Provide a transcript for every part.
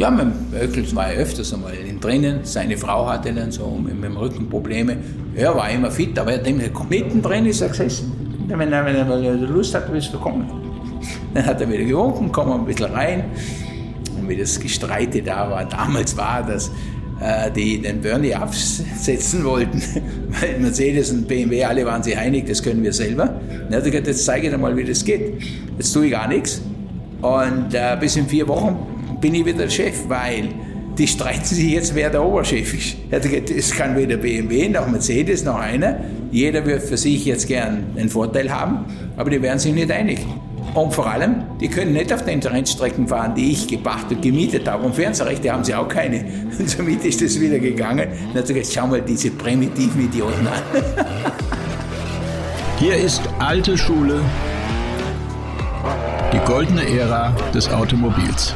Ja, mit Öckels war er öfters einmal drinnen. Seine Frau hatte dann so mit, dem Rücken Probleme. Er war immer fit, aber er hat komm mittendrin ist er gesessen. Wenn er, wenn er Lust hat, willst du kommen. Dann hat er wieder gewunken, komm ein bisschen rein. Und wie das Gestreite da war, damals war das, äh, die den Bernie absetzen wollten, weil Mercedes und BMW, alle waren sich einig, das können wir selber. Dann hat er gesagt, jetzt zeige ich dir mal, wie das geht. Jetzt tue ich gar nichts. Und äh, bis in vier Wochen bin ich wieder der Chef, weil die streiten sich jetzt, wer der Oberchef ist. Er hat gesagt, es kann weder BMW noch Mercedes noch einer. Jeder wird für sich jetzt gern einen Vorteil haben, aber die werden sich nicht einig. Und vor allem, die können nicht auf den Rennstrecken fahren, die ich gebracht und gemietet habe. Und Fernsehrechte haben sie auch keine. Und somit ist das wieder gegangen. Und hat gesagt, schau mal diese primitiven Idioten an. Hier ist alte Schule, die goldene Ära des Automobils.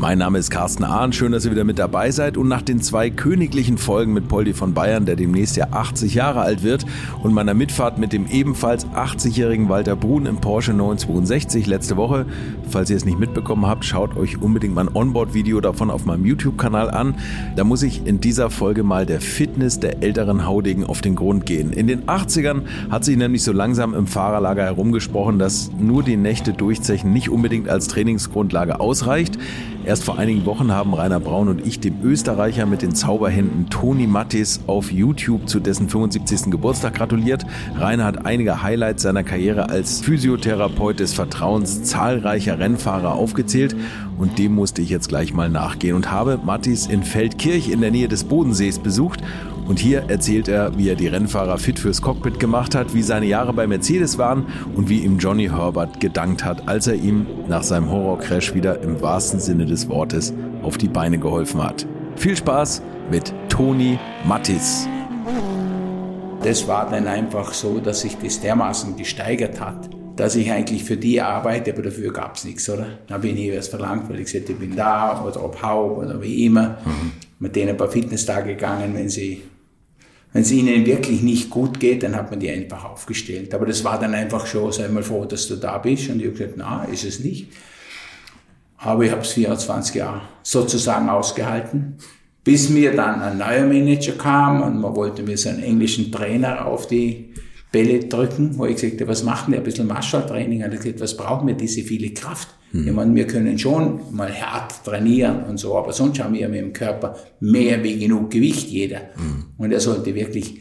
Mein Name ist Carsten Ahn, schön, dass ihr wieder mit dabei seid. Und nach den zwei königlichen Folgen mit Poldi von Bayern, der demnächst ja 80 Jahre alt wird, und meiner Mitfahrt mit dem ebenfalls 80-jährigen Walter Brun im Porsche 962 letzte Woche, falls ihr es nicht mitbekommen habt, schaut euch unbedingt mein Onboard-Video davon auf meinem YouTube-Kanal an. Da muss ich in dieser Folge mal der Fitness der älteren Haudegen auf den Grund gehen. In den 80ern hat sich nämlich so langsam im Fahrerlager herumgesprochen, dass nur die Nächte durchzechen nicht unbedingt als Trainingsgrundlage ausreicht. Erst vor einigen Wochen haben Rainer Braun und ich dem Österreicher mit den Zauberhänden Toni Mattis auf YouTube zu dessen 75. Geburtstag gratuliert. Rainer hat einige Highlights seiner Karriere als Physiotherapeut des Vertrauens zahlreicher Rennfahrer aufgezählt und dem musste ich jetzt gleich mal nachgehen und habe Mattis in Feldkirch in der Nähe des Bodensees besucht und hier erzählt er, wie er die Rennfahrer fit fürs Cockpit gemacht hat, wie seine Jahre bei Mercedes waren und wie ihm Johnny Herbert gedankt hat, als er ihm nach seinem Horrorcrash wieder im wahrsten Sinne des Wortes auf die Beine geholfen hat. Viel Spaß mit Toni Mattis. Das war dann einfach so, dass sich das dermaßen gesteigert hat, dass ich eigentlich für die arbeite, aber dafür gab es nichts, oder? Da habe ich nie was verlangt, weil ich gesagt ich bin da oder ob Haupt oder wie immer. Mhm. Mit denen ein paar Fitnesstage gegangen, wenn sie wenn es ihnen wirklich nicht gut geht, dann hat man die einfach aufgestellt. Aber das war dann einfach schon, sei mal froh, dass du da bist. Und ich habe gesagt, na, ist es nicht. Aber ich habe es 24 Jahre sozusagen ausgehalten, bis mir dann ein neuer Manager kam und man wollte mir so einen englischen Trainer auf die Bälle drücken, wo ich gesagt habe, was machen wir? Ein bisschen Marshall-Training. Und er gesagt, was brauchen wir diese viele Kraft? Mhm. Ich meine, wir können schon mal hart trainieren und so, aber sonst haben wir mit dem Körper mehr wie genug Gewicht, jeder. Mhm. Und er sollte wirklich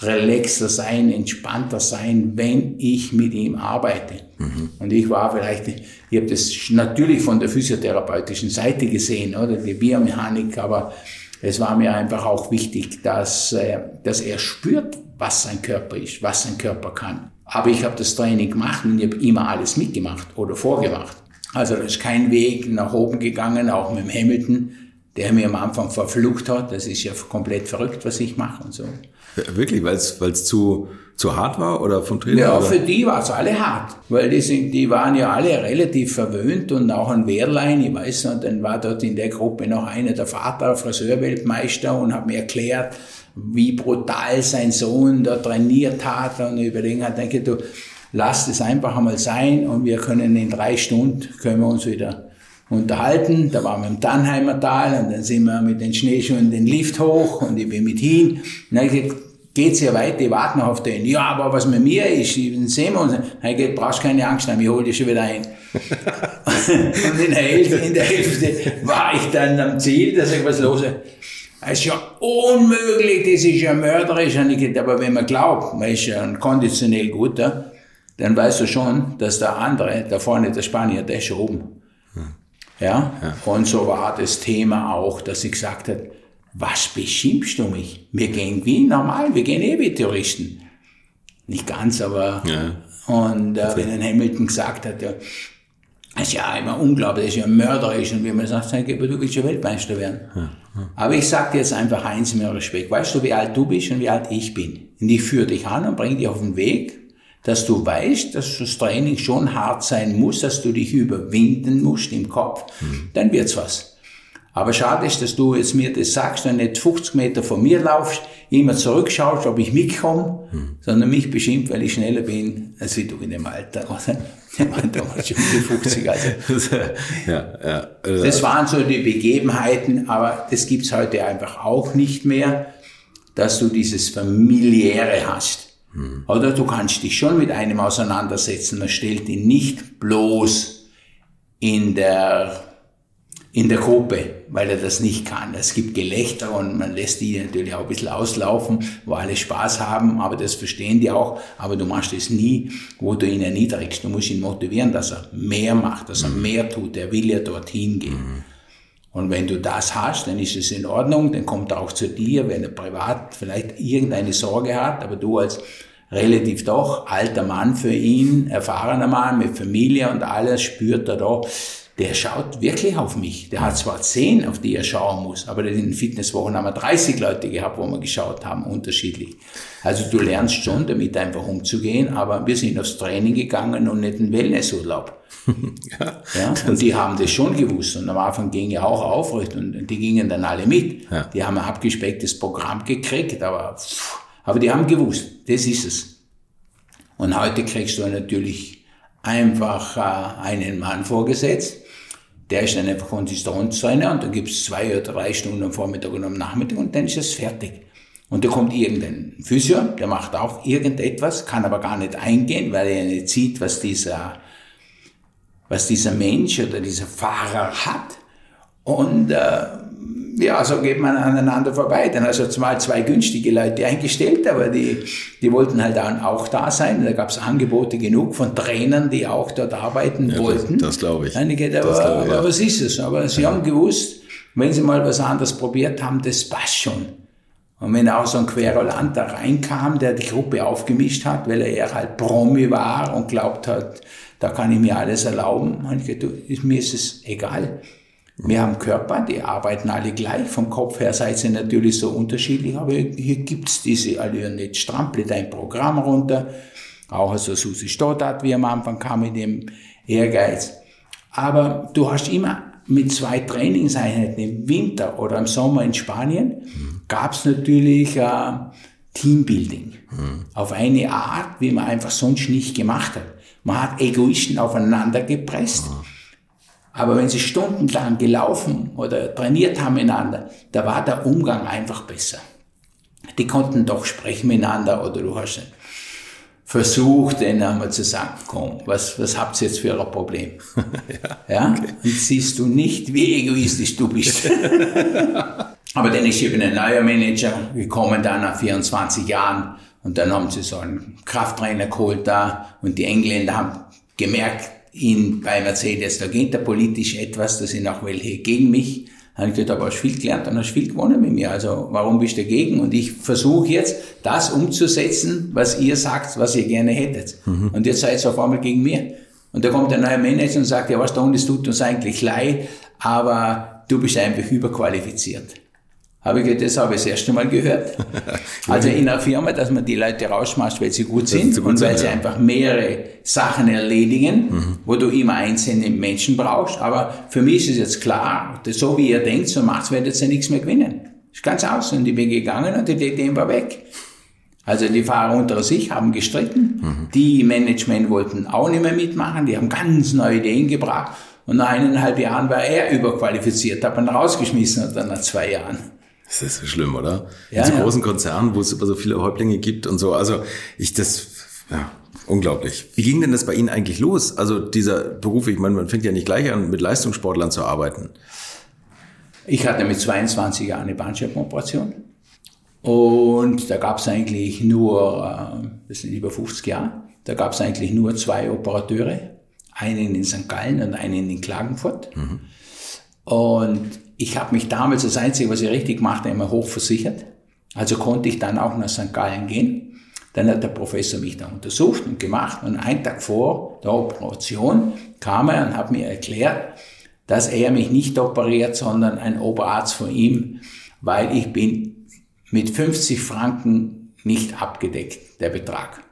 relaxer sein, entspannter sein, wenn ich mit ihm arbeite. Mhm. Und ich war vielleicht, ich habe das natürlich von der physiotherapeutischen Seite gesehen, oder die Biomechanik, aber es war mir einfach auch wichtig, dass, äh, dass er spürt, was sein Körper ist, was sein Körper kann. Aber ich habe das Training gemacht und ich habe immer alles mitgemacht oder vorgemacht. Also da ist kein Weg nach oben gegangen, auch mit dem Hamilton, der mir am Anfang verflucht hat. Das ist ja komplett verrückt, was ich mache und so. Wirklich, weil es zu, zu hart war oder vom Trainer? Ja, oder? für die war es alle hart, weil die, sind, die waren ja alle relativ verwöhnt und auch ein Wehrlein, ich weiß noch, dann war dort in der Gruppe noch einer, der Vater, Friseurweltmeister und hat mir erklärt, wie brutal sein Sohn da trainiert hat und überlegen hat, denke du, lass es einfach einmal sein und wir können in drei Stunden, können wir uns wieder unterhalten. Da waren wir im Tannheimer Tal und dann sind wir mit den Schneeschuhen den Lift hoch und ich bin mit hin. Und dann gesagt, geht's ja weiter, ich warte noch auf den. Ja, aber was mit mir ist, dann sehen wir uns. Dann gesagt, brauchst keine Angst haben, ich hol dich schon wieder ein. und in der, Hälfte, in der Hälfte war ich dann am Ziel, da sag ich, was los. Es ist ja unmöglich, das ist ja mörderisch. Aber wenn man glaubt, man ist ja ein konditionell guter, dann weißt du schon, dass der andere, da vorne der Spanier, der ist schon oben. Hm. Ja? ja? Und so war das Thema auch, dass ich gesagt habe, was beschimpfst du mich? Wir gehen wie normal, wir gehen eh wie Touristen. Nicht ganz, aber. Ja. Und äh, wenn ein Hamilton gesagt hat, ja, das ist ja immer unglaublich, das ist ja mörderisch. Und wie man sagt, du willst ja Weltmeister werden. Ja. Aber ich sag dir jetzt einfach eins mehr Respekt. Weißt du, wie alt du bist und wie alt ich bin? Und ich führe dich an und bringe dich auf den Weg, dass du weißt, dass das Training schon hart sein muss, dass du dich überwinden musst im Kopf. Mhm. Dann wird's was. Aber schade ist, dass du jetzt mir das sagst und nicht 50 Meter von mir laufst, immer zurückschaust, ob ich mitkomme, hm. sondern mich beschimpft, weil ich schneller bin als wie du in dem Alter. Oder? damals schon die 50, also. ja, ja. Also das waren so die Begebenheiten, aber das gibt's heute einfach auch nicht mehr, dass du dieses Familiäre hast. Hm. Oder du kannst dich schon mit einem auseinandersetzen, man stellt ihn nicht bloß in der in der Gruppe, weil er das nicht kann. Es gibt Gelächter und man lässt die natürlich auch ein bisschen auslaufen, wo alle Spaß haben, aber das verstehen die auch. Aber du machst es nie, wo du ihn erniedrigst. Du musst ihn motivieren, dass er mehr macht, dass er mhm. mehr tut. Er will ja dorthin gehen. Mhm. Und wenn du das hast, dann ist es in Ordnung, dann kommt er auch zu dir, wenn er privat vielleicht irgendeine Sorge hat, aber du als relativ doch alter Mann für ihn, erfahrener Mann mit Familie und alles, spürt er doch, der schaut wirklich auf mich. Der hat zwar zehn, auf die er schauen muss, aber in den Fitnesswochen haben wir 30 Leute gehabt, wo wir geschaut haben, unterschiedlich. Also du lernst schon damit einfach umzugehen, aber wir sind aufs Training gegangen und nicht in Wellnessurlaub. ja, ja, und die haben das schon gewusst und am Anfang ging ja auch aufrecht und die gingen dann alle mit. Ja. Die haben ein abgespecktes Programm gekriegt, aber, aber die haben gewusst, das ist es. Und heute kriegst du natürlich einfach äh, einen Mann vorgesetzt, der ist dann einfach Konsistenzzähne und dann gibt's zwei oder drei Stunden am Vormittag und am Nachmittag und dann ist es fertig. Und da kommt irgendein Physio, der macht auch irgendetwas, kann aber gar nicht eingehen, weil er nicht sieht, was dieser, was dieser Mensch oder dieser Fahrer hat. Und äh, ja, so geht man aneinander vorbei. Dann also mal zwei günstige Leute eingestellt, aber die, die wollten halt auch da sein. Da gab es Angebote genug von Trainern, die auch dort arbeiten ja, wollten. Das, das glaube ich. Einige, aber, das glaube ich, ja. aber was ist es? Aber sie ja. haben gewusst, wenn sie mal was anderes probiert haben, das passt schon. Und wenn auch so ein Querulant da reinkam, der die Gruppe aufgemischt hat, weil er eher halt Promi war und glaubt hat, da kann ich mir alles erlauben, habe ich gedacht, mir ist es egal. Wir haben Körper, die arbeiten alle gleich. Vom Kopf her seid ihr natürlich so unterschiedlich, aber hier gibt's diese Allüren nicht. Strample dein Programm runter. Auch so Susi Stoddart, wie am Anfang kam mit dem Ehrgeiz. Aber du hast immer mit zwei Trainingseinheiten im Winter oder im Sommer in Spanien, mhm. gab's natürlich äh, Teambuilding. Mhm. Auf eine Art, wie man einfach sonst nicht gemacht hat. Man hat Egoisten aufeinander gepresst. Mhm aber wenn sie stundenlang gelaufen oder trainiert haben miteinander, da war der Umgang einfach besser. Die konnten doch sprechen miteinander oder du hast versucht, denen einmal zu sagen, komm, was, was habt ihr jetzt für ein Problem? ja, ja? Okay. Und siehst du nicht, wie egoistisch du bist. Aber dann ist eben ein neuer Manager gekommen, dann nach 24 Jahren. Und dann haben sie so einen Krafttrainer geholt da. Und die Engländer haben gemerkt, in, bei Mercedes, da geht da politisch etwas, da sind auch welche gegen mich. Dann habe ich gesagt, aber hast viel gelernt, dann hast viel gewonnen mit mir. Also warum bist du dagegen? Und ich versuche jetzt, das umzusetzen, was ihr sagt, was ihr gerne hättet. Mhm. Und jetzt seid ihr auf einmal gegen mir. Und da kommt der neue Manager und sagt, ja was, da es tut uns eigentlich leid, aber du bist einfach überqualifiziert. Habe ich das habe ich das erste Mal gehört. also in einer Firma, dass man die Leute rausschmeißt, weil sie gut sind sie gut und weil sind, sie ja. einfach mehrere Sachen erledigen, mhm. wo du immer einzelne Menschen brauchst. Aber für mich ist es jetzt klar, so wie ihr denkt, so macht werdet ihr nichts mehr gewinnen. Ist ganz aus. Und ich bin gegangen und die DTM war weg. Also die Fahrer unter sich haben gestritten. Mhm. Die Management wollten auch nicht mehr mitmachen. Die haben ganz neue Ideen gebracht. Und nach eineinhalb Jahren war er überqualifiziert, hat man rausgeschmissen oder nach zwei Jahren. Das ist so schlimm, oder? Ja, In so ja. großen Konzernen, wo es immer so viele Häuptlinge gibt und so. Also ich das, ja, unglaublich. Wie ging denn das bei Ihnen eigentlich los? Also dieser Beruf, ich meine, man fängt ja nicht gleich an, mit Leistungssportlern zu arbeiten. Ich hatte mit 22 Jahren eine Bandscheibenoperation. Und da gab es eigentlich nur, äh, das sind über 50 Jahre, da gab es eigentlich nur zwei Operateure. Einen in St. Gallen und einen in Klagenfurt. Mhm. Und ich habe mich damals, das Einzige, was ich richtig gemacht habe, immer hochversichert. Also konnte ich dann auch nach St. Gallen gehen. Dann hat der Professor mich da untersucht und gemacht. Und einen Tag vor der Operation kam er und hat mir erklärt, dass er mich nicht operiert, sondern ein Oberarzt von ihm, weil ich bin mit 50 Franken nicht abgedeckt, der Betrag.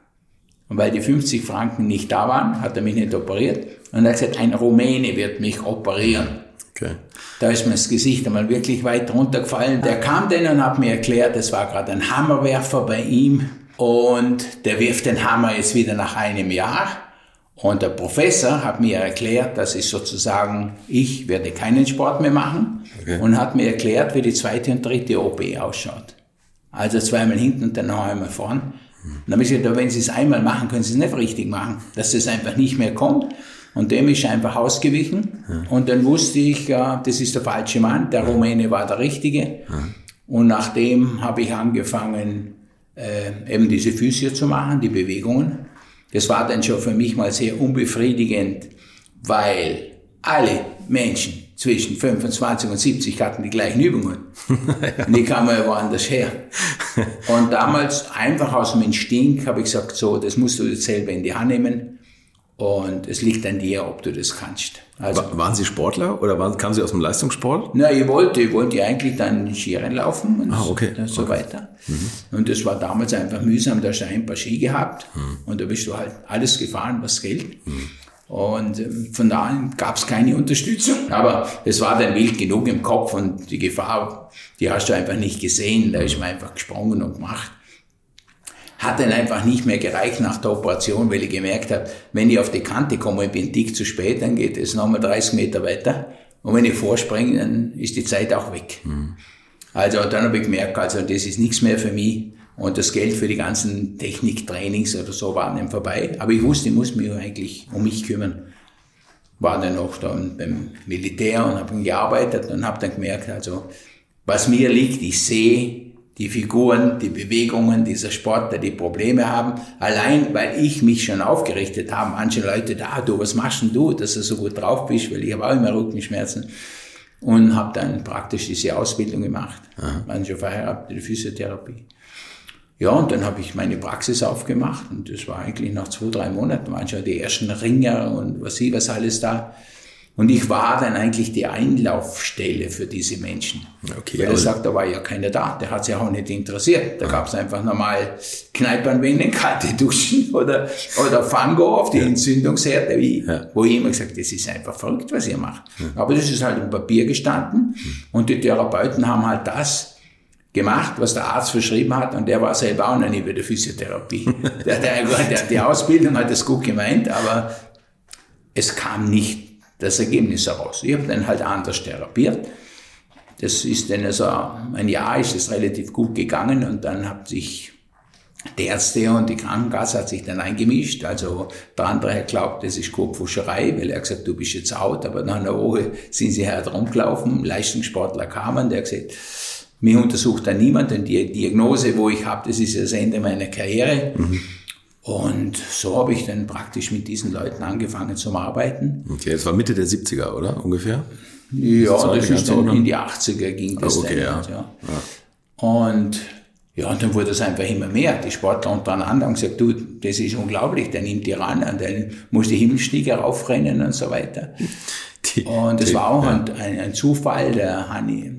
Und weil die 50 Franken nicht da waren, hat er mich nicht operiert. Und er hat gesagt, ein Rumäne wird mich operieren. Okay. Da ist mir das Gesicht einmal wirklich weit runtergefallen. Der kam dann und hat mir erklärt, es war gerade ein Hammerwerfer bei ihm und der wirft den Hammer jetzt wieder nach einem Jahr. Und der Professor hat mir erklärt, dass ich sozusagen, ich werde keinen Sport mehr machen okay. und hat mir erklärt, wie die zweite und dritte OP ausschaut. Also zweimal hinten und dann noch einmal vorn. Und dann habe ich gesagt, wenn Sie es einmal machen, können Sie es nicht richtig machen, dass es einfach nicht mehr kommt. Und dem ist einfach ausgewichen. Ja. Und dann wusste ich, das ist der falsche Mann, der. Rumäne war der Richtige. Und nachdem habe ich angefangen, äh, eben diese Physio zu machen, die Bewegungen. Das war dann schon für mich mal sehr unbefriedigend, weil alle Menschen zwischen 25 und 70 hatten die gleichen Übungen. ja. Die kamen ja woanders her. Und damals einfach aus dem Instinkt habe ich gesagt, so, das musst du jetzt selber in die Hand nehmen. Und es liegt an dir, ob du das kannst. Also, waren Sie Sportler oder waren, kamen Sie aus dem Leistungssport? Na, ich wollte, ich wollte eigentlich dann Skirennen laufen und ah, okay. so okay. weiter. Mhm. Und das war damals einfach mühsam, da hast du ein paar Ski gehabt mhm. und da bist du halt alles gefahren, was gilt. Mhm. Und ähm, von da an gab es keine Unterstützung. Aber es war dann wild genug im Kopf und die Gefahr, die hast du einfach nicht gesehen. Da ist man einfach gesprungen und gemacht hat dann einfach nicht mehr gereicht nach der Operation, weil ich gemerkt habe, wenn ich auf die Kante komme, ich bin dick zu spät, dann geht es nochmal 30 Meter weiter. Und wenn ich vorspringe, dann ist die Zeit auch weg. Mhm. Also dann habe ich gemerkt, also das ist nichts mehr für mich. Und das Geld für die ganzen Techniktrainings oder so war dann vorbei. Aber ich wusste, ich muss mich eigentlich um mich kümmern. War dann auch dann beim Militär und habe gearbeitet und habe dann gemerkt, also was mir liegt, ich sehe, die Figuren, die Bewegungen dieser Sportler, die Probleme haben. Allein, weil ich mich schon aufgerichtet habe, manche Leute da, du, was machst denn du, dass du so gut drauf bist, weil ich habe auch immer Rückenschmerzen. Und habe dann praktisch diese Ausbildung gemacht. Aha. Manche verheiratete Physiotherapie. Ja, und dann habe ich meine Praxis aufgemacht und das war eigentlich nach zwei, drei Monaten, waren schon die ersten Ringer und was sie, was alles da. Und ich war dann eigentlich die Einlaufstelle für diese Menschen. Okay, Weil er sagt, da war ja keiner da, der hat sich auch nicht interessiert. Da gab es einfach normal Kneipenwände, kalte Duschen oder, oder Fango auf die ja. Entzündungsherde, wie, ja. wo ich immer gesagt das ist einfach verrückt, was ihr macht. Ja. Aber das ist halt im Papier gestanden und die Therapeuten haben halt das gemacht, was der Arzt verschrieben hat und der war selber auch noch nie bei der Physiotherapie. der, der, der, die Ausbildung hat das gut gemeint, aber es kam nicht das Ergebnis heraus. Ich habe dann halt anders therapiert. Das ist dann also ein Jahr ist es relativ gut gegangen und dann hat sich die Ärzte und die Krankenkasse hat sich dann eingemischt. Also der andere hat glaubt, das ist Kurpfuscherei, weil er gesagt, du bist jetzt out, aber nach einer Woche sind sie halt rumgelaufen, Leistungssportler kamen, der hat gesagt, mir untersucht da niemand, denn die Diagnose, wo ich habe, das ist das Ende meiner Karriere. Mhm. Und so habe ich dann praktisch mit diesen Leuten angefangen zu Arbeiten. Okay, das war Mitte der 70er, oder? Ungefähr? Ja, das, das ist dann in die 80er ging das ah, okay, dann. Ja. ja. ja. Und ja, und dann wurde es einfach immer mehr. Die Sportler untereinander haben gesagt, du, das ist unglaublich, der nimmt die ran und dann muss die Himmelstiege raufrennen und so weiter. Die, und es war auch ja. ein, ein, Zufall, der Hanni,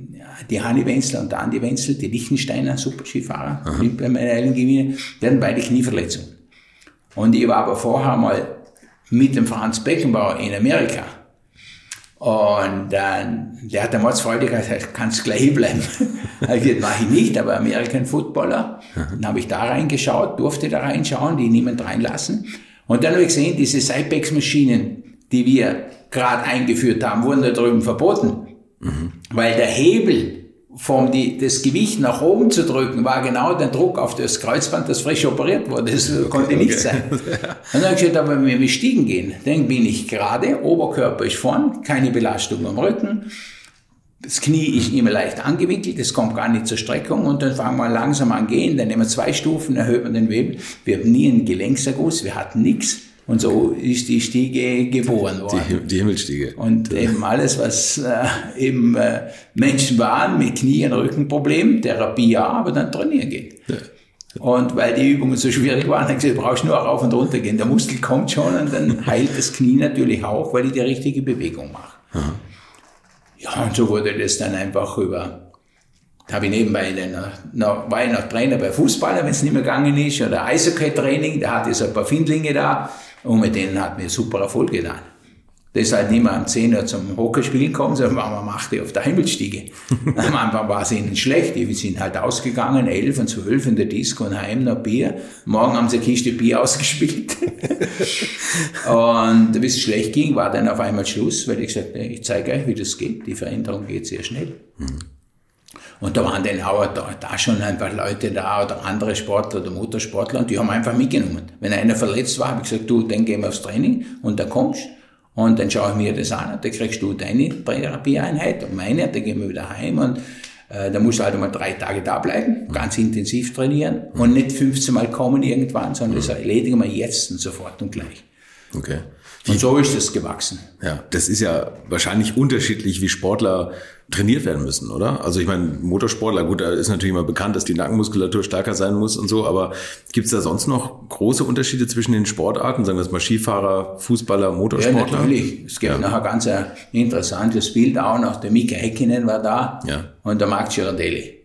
die Hanni Wenzel und der Andi Wenzel, die Lichtensteiner Superskifahrer, Olympiamedaillen gewinnen, die hatten beide Knieverletzungen. Und ich war aber vorher mal mit dem Franz Beckenbauer in Amerika. Und dann, der hat damals freudig gesagt, kannst gleich bleiben. ich gesagt, mache ich nicht, aber American Footballer. Dann habe ich da reingeschaut, durfte da reinschauen, die niemand reinlassen. Und dann habe ich gesehen, diese Cypex-Maschinen, die wir gerade eingeführt haben, wurden da drüben verboten. Mhm. Weil der Hebel vom die, das Gewicht nach oben zu drücken, war genau der Druck auf das Kreuzband, das frisch operiert wurde. Das okay, konnte okay. nicht sein. Und dann habe ich gesagt, aber wenn wir Stiegen gehen, dann bin ich gerade, Oberkörper ist vorn, keine Belastung am Rücken, das Knie ist immer leicht angewickelt, es kommt gar nicht zur Streckung und dann fangen wir langsam an gehen, dann nehmen wir zwei Stufen, erhöhen wir den Webel. Wir haben nie einen Gelenkserguss, wir hatten nichts. Und so ist die Stiege geboren worden. Die, die Himmelstiege. Und eben alles, was äh, eben äh, Menschen waren mit Knie- und Rückenproblemen, Therapie ja, aber dann trainieren geht. Ja. Und weil die Übungen so schwierig waren, habe ich gesagt, du brauchst nur rauf und runter gehen. Der Muskel kommt schon und dann heilt das Knie natürlich auch, weil ich die richtige Bewegung mache. Aha. Ja, und so wurde das dann einfach über habe ich nebenbei dann noch, war ich noch Trainer bei Fußballern, wenn es nicht mehr gegangen ist, oder Eishockey-Training, da hatte ich so ein paar Findlinge da, und mit denen hat mir super Erfolg getan. ist halt nicht mehr am 10 Uhr zum Hockeyspielen gekommen, sondern am 8 Uhr auf der Himmelsstiege. Am Anfang war es ihnen schlecht, die sind halt ausgegangen, 11 und 12 in der Disco und heim noch Bier. Morgen haben sie eine Kiste Bier ausgespielt. und bis es schlecht ging, war dann auf einmal Schluss, weil ich gesagt habe, ich zeige euch, wie das geht. Die Veränderung geht sehr schnell. Mhm. Und da waren dann auch da, da schon einfach Leute da oder andere Sportler oder Motorsportler und die haben einfach mitgenommen. Wenn einer verletzt war, habe ich gesagt, du, dann gehen wir aufs Training und dann kommst und dann schaue ich mir das an und dann kriegst du deine Therapieeinheit und meine, dann gehen wir wieder heim und äh, da musst du halt einmal drei Tage da bleiben, ganz intensiv trainieren und nicht 15 Mal kommen irgendwann, sondern das erledigen wir jetzt und sofort und gleich. Okay. Und so ist es gewachsen. Ja, das ist ja wahrscheinlich unterschiedlich, wie Sportler trainiert werden müssen, oder? Also ich meine, Motorsportler, gut, da ist natürlich immer bekannt, dass die Nackenmuskulatur stärker sein muss und so, aber gibt es da sonst noch große Unterschiede zwischen den Sportarten, sagen wir es mal Skifahrer, Fußballer, Motorsportler? Ja, natürlich. Es gibt ja. nachher ganz ein interessantes Bild auch noch. Der Mika Häkkinen war da ja. und der Marc Girardelli.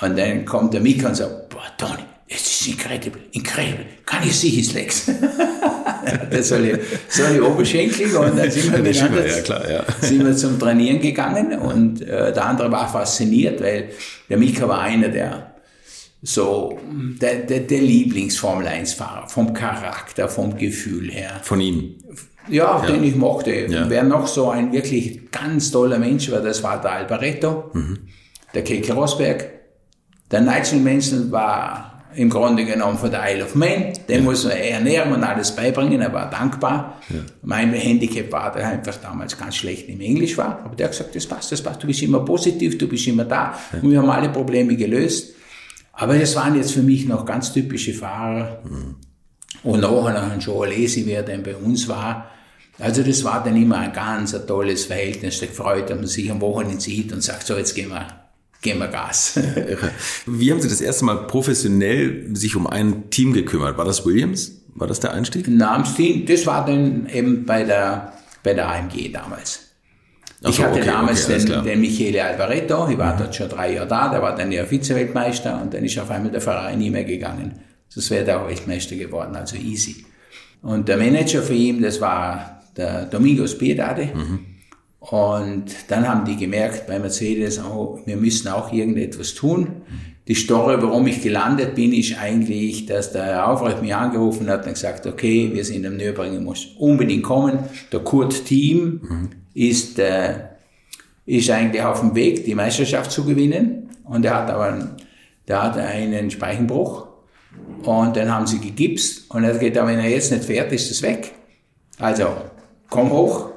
Und dann kommt der Mika und sagt, boah, Toni, es ist incredible, incredible. Can you see his legs? das soll ich, soll ich Oberschenkel und dann sind wir, miteinander, ja, klar, ja. sind wir zum Trainieren gegangen und äh, der andere war fasziniert, weil der Mika war einer der so der, der, der Lieblings-Formel 1-Fahrer, vom Charakter, vom Gefühl her. Von ihm? Ja, ja. den ich mochte. Ja. Wer noch so ein wirklich ganz toller Mensch war, das war der Alvaretto, mhm. der Keke Rosberg. Der Nigel Mansell war im Grunde genommen von der Isle of Man. Den ja. muss man ernähren und alles beibringen. Er war dankbar. Ja. Mein Handicap war, dass er einfach damals ganz schlecht im Englisch war. Aber der hat gesagt, das passt, das passt. Du bist immer positiv, du bist immer da. Ja. Und wir haben alle Probleme gelöst. Aber das waren jetzt für mich noch ganz typische Fahrer. Mhm. Und nachher noch ein Joe Alesi, wer denn bei uns war. Also das war dann immer ein ganz ein tolles Verhältnis. Da dass man sich am Wochenende sieht und sagt, so jetzt gehen wir geben wir Gas. Wie haben Sie das erste Mal professionell sich um ein Team gekümmert? War das Williams? War das der Einstieg? Team, das war dann eben bei der, bei der AMG damals. So, ich hatte okay, damals okay, den, den Michele Alvaretto, ich war mhm. dort schon drei Jahre da, der war dann ja Vize-Weltmeister und dann ist auf einmal der Ferrari nie mehr gegangen. Das wäre der Weltmeister geworden, also easy. Und der Manager für ihn, das war der Domingos Piedade. Mhm. Und dann haben die gemerkt bei Mercedes, oh, wir müssen auch irgendetwas tun. Die Story, warum ich gelandet bin, ist eigentlich, dass der Herr Aufrecht mich angerufen hat und gesagt, okay, wir sind am Nürburgring, muss unbedingt kommen. Der Kurt Team mhm. ist, äh, ist eigentlich auf dem Weg, die Meisterschaft zu gewinnen. Und er hat aber, der hat einen Speichenbruch. Und dann haben sie gegipst. Und er hat gesagt, wenn er jetzt nicht fährt, ist es weg. Also, komm hoch,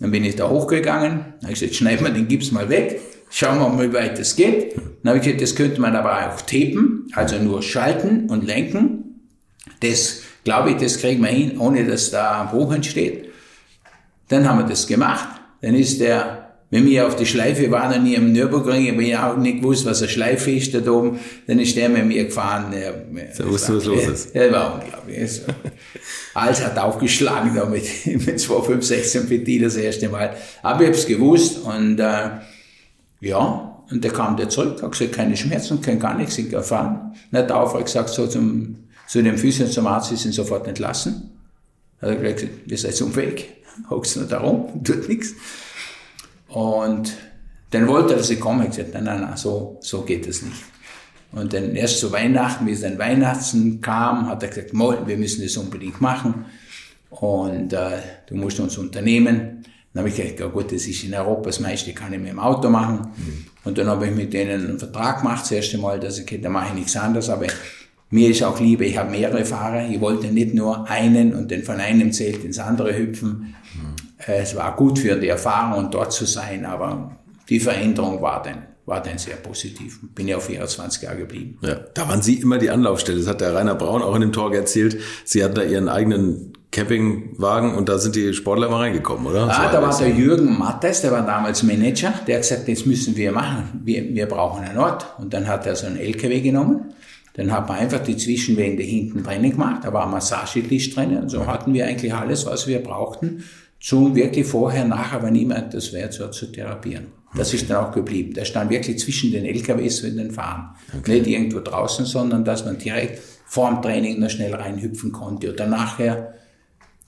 dann bin ich da hochgegangen, habe gesagt, schneiden wir den Gips mal weg, schauen wir mal, wie weit das geht. Dann habe ich gesagt, das könnte man aber auch tapen, also nur schalten und lenken. Das, glaube ich, das kriegen wir hin, ohne dass da ein Bruch entsteht. Dann haben wir das gemacht. Dann ist der wenn wir auf die Schleife waren und nie im Nürburgring, ich auch nicht gewusst, was eine Schleife ist da oben, dann ist der mit mir gefahren. Der, so wusste, was los ist. Ja, war unglaublich. Alles hat aufgeschlagen da mit, mit 2, 5, 16 PT das erste Mal. Aber ich hab's gewusst und äh, ja, und der kam der zurück, hat gesagt, keine Schmerzen, kein gar nichts, ich erfahren. Dann hat Auftrag gesagt, so zum, zu dem Physio zum Arzt, sie sind sofort entlassen. Hat er gesagt, ihr seid Weg, hockst nur da rum, tut nichts. Und dann wollte er, dass ich komme. Ich gesagt, nein, nein, nein, so, so geht es nicht. Und dann erst zu Weihnachten, wie es dann Weihnachten kam, hat er gesagt, Moll, wir müssen das unbedingt machen. Und äh, du musst uns unternehmen. Dann habe ich gesagt, ja gut, das ist in Europa das meiste, kann ich mit dem Auto machen. Mhm. Und dann habe ich mit denen einen Vertrag gemacht, das erste Mal, dass ich, da mache ich nichts anderes, aber mir ist auch lieber, ich habe mehrere Fahrer. Ich wollte nicht nur einen und dann von einem zählt ins andere hüpfen. Mhm. Es war gut für die Erfahrung, dort zu sein, aber die Veränderung war dann, war dann sehr positiv. Bin ja auf 24 Jahre geblieben. Ja, da waren Sie immer die Anlaufstelle. Das hat der Rainer Braun auch in dem Talk erzählt. Sie hatten da Ihren eigenen Campingwagen und da sind die Sportler immer reingekommen, oder? Ah, da war der Jürgen Mattes, der war damals Manager, der hat gesagt, das müssen wir machen. Wir, wir brauchen einen Ort. Und dann hat er so einen LKW genommen. Dann hat man einfach die Zwischenwände hinten drinnen gemacht, da war ein Massagetisch drinnen. Und so hatten wir eigentlich alles, was wir brauchten zum wirklich vorher, nachher, wenn niemand das wäre, so zu therapieren. Das okay. ist dann auch geblieben. Der stand wirklich zwischen den LKWs und den Fahren. Okay. Nicht irgendwo draußen, sondern dass man direkt vor dem Training noch schnell reinhüpfen konnte oder nachher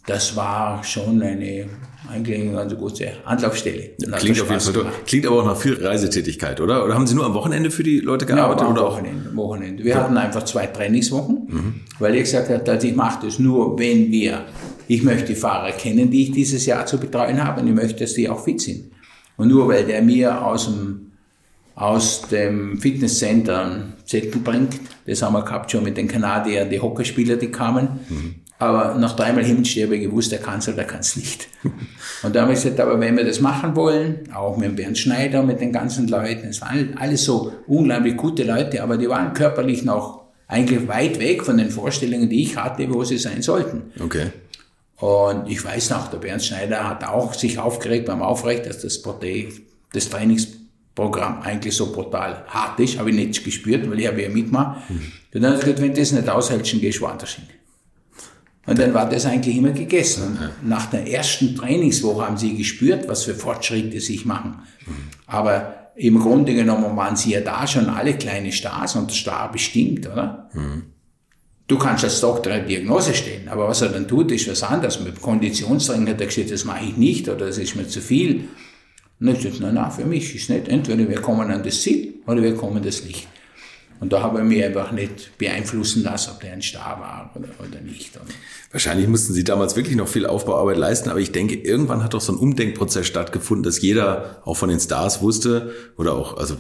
das war schon eine eigentlich eine ganz gute Anlaufstelle. Klingt auf jeden Fall. Klingt aber auch nach viel Reisetätigkeit, oder? Oder haben Sie nur am Wochenende für die Leute gearbeitet? Ja, am oder Wochenende, Wochenende. Wir ja. hatten einfach zwei Trainingswochen, mhm. weil ich gesagt habe, ich mache das nur, wenn wir, ich möchte die Fahrer kennen, die ich dieses Jahr zu betreuen habe und ich möchte, dass die auch fit sind. Und nur weil der mir aus dem, aus dem Fitnesscenter einen Zettel bringt, das haben wir gehabt schon mit den Kanadiern, die Hockeyspieler, die kamen, mhm aber nach dreimal habe ich gewusst, der kann es oder der kann es nicht. Und da habe ich gesagt, aber wenn wir das machen wollen, auch mit Bernd Schneider, mit den ganzen Leuten, es waren alles so unglaublich gute Leute, aber die waren körperlich noch eigentlich weit weg von den Vorstellungen, die ich hatte, wo sie sein sollten. Okay. Und ich weiß noch, der Bernd Schneider hat auch sich aufgeregt beim Aufrecht, dass das, das Trainingsprogramm eigentlich so brutal hart ist, habe ich nicht gespürt, weil ich habe ja mitgemacht. Mhm. Und dann hat er gesagt, wenn du das nicht aushältst, dann gehst du woanders hin. Und dann war das eigentlich immer gegessen. Und nach der ersten Trainingswoche haben sie gespürt, was für Fortschritte sich machen. Aber im Grunde genommen waren sie ja da schon alle kleine Stars und der Star bestimmt, oder? Mhm. Du kannst als Doktor eine Diagnose stellen, aber was er dann tut, ist was anderes. Mit Konditionstraining hat er gesagt, das mache ich nicht oder das ist mir zu viel. Und ich gesagt, nein, nein, für mich ist nicht. Entweder wir kommen an das Ziel oder wir kommen das nicht. Und da habe ich mich einfach nicht beeinflussen lassen, ob der ein Star war oder, oder nicht. Und Wahrscheinlich mussten Sie damals wirklich noch viel Aufbauarbeit leisten, aber ich denke, irgendwann hat doch so ein Umdenkprozess stattgefunden, dass jeder auch von den Stars wusste oder auch, also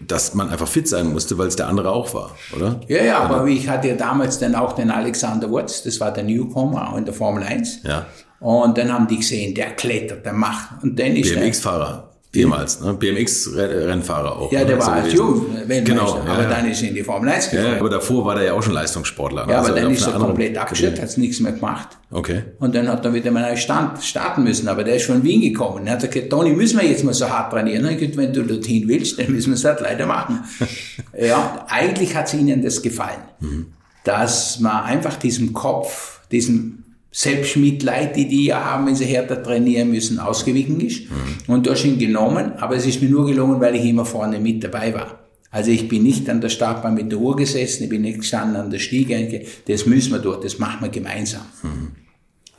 dass man einfach fit sein musste, weil es der andere auch war, oder? Ja, ja, aber ich hatte ja damals dann auch den Alexander Wurz, das war der Newcomer auch in der Formel 1. Ja. Und dann haben die gesehen, der klettert, der macht. Und dann ist BMX-Fahrer. Ehemals, ne? BMX-Rennfahrer auch. Ja, der ne? war als Jung genau, aber ja. dann ist er in die Formel 1 gekommen. Ja, aber davor war der ja auch schon Leistungssportler. Ne? Ja, aber also dann ist er komplett abgeschüttet, hat nichts mehr gemacht. Okay. Und dann hat er wieder mal Stand starten müssen, aber der ist von Wien gekommen. Er hat gesagt, Toni, müssen wir jetzt mal so hart trainieren? Und gesagt, wenn du dorthin willst, dann müssen wir es halt leider machen. ja, eigentlich hat es ihnen das gefallen, mhm. dass man einfach diesem Kopf, diesem Selbstmitleid, die die ja haben, wenn sie härter trainieren müssen, ausgewichen ist. Mhm. Und das ihn genommen, aber es ist mir nur gelungen, weil ich immer vorne mit dabei war. Also ich bin nicht an der Startbahn mit der Uhr gesessen, ich bin nicht gestanden an der Stiege. Das müssen wir durch, das machen wir gemeinsam. Mhm.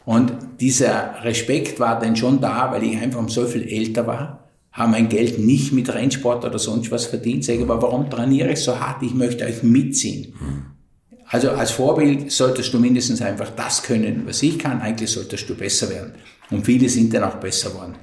Und dieser Respekt war dann schon da, weil ich einfach so viel älter war, habe mein Geld nicht mit Rennsport oder sonst was verdient. Sage aber, warum trainiere ich so hart? Ich möchte euch mitziehen. Mhm. Also als Vorbild solltest du mindestens einfach das können, was ich kann. Eigentlich solltest du besser werden. Und viele sind dann auch besser geworden.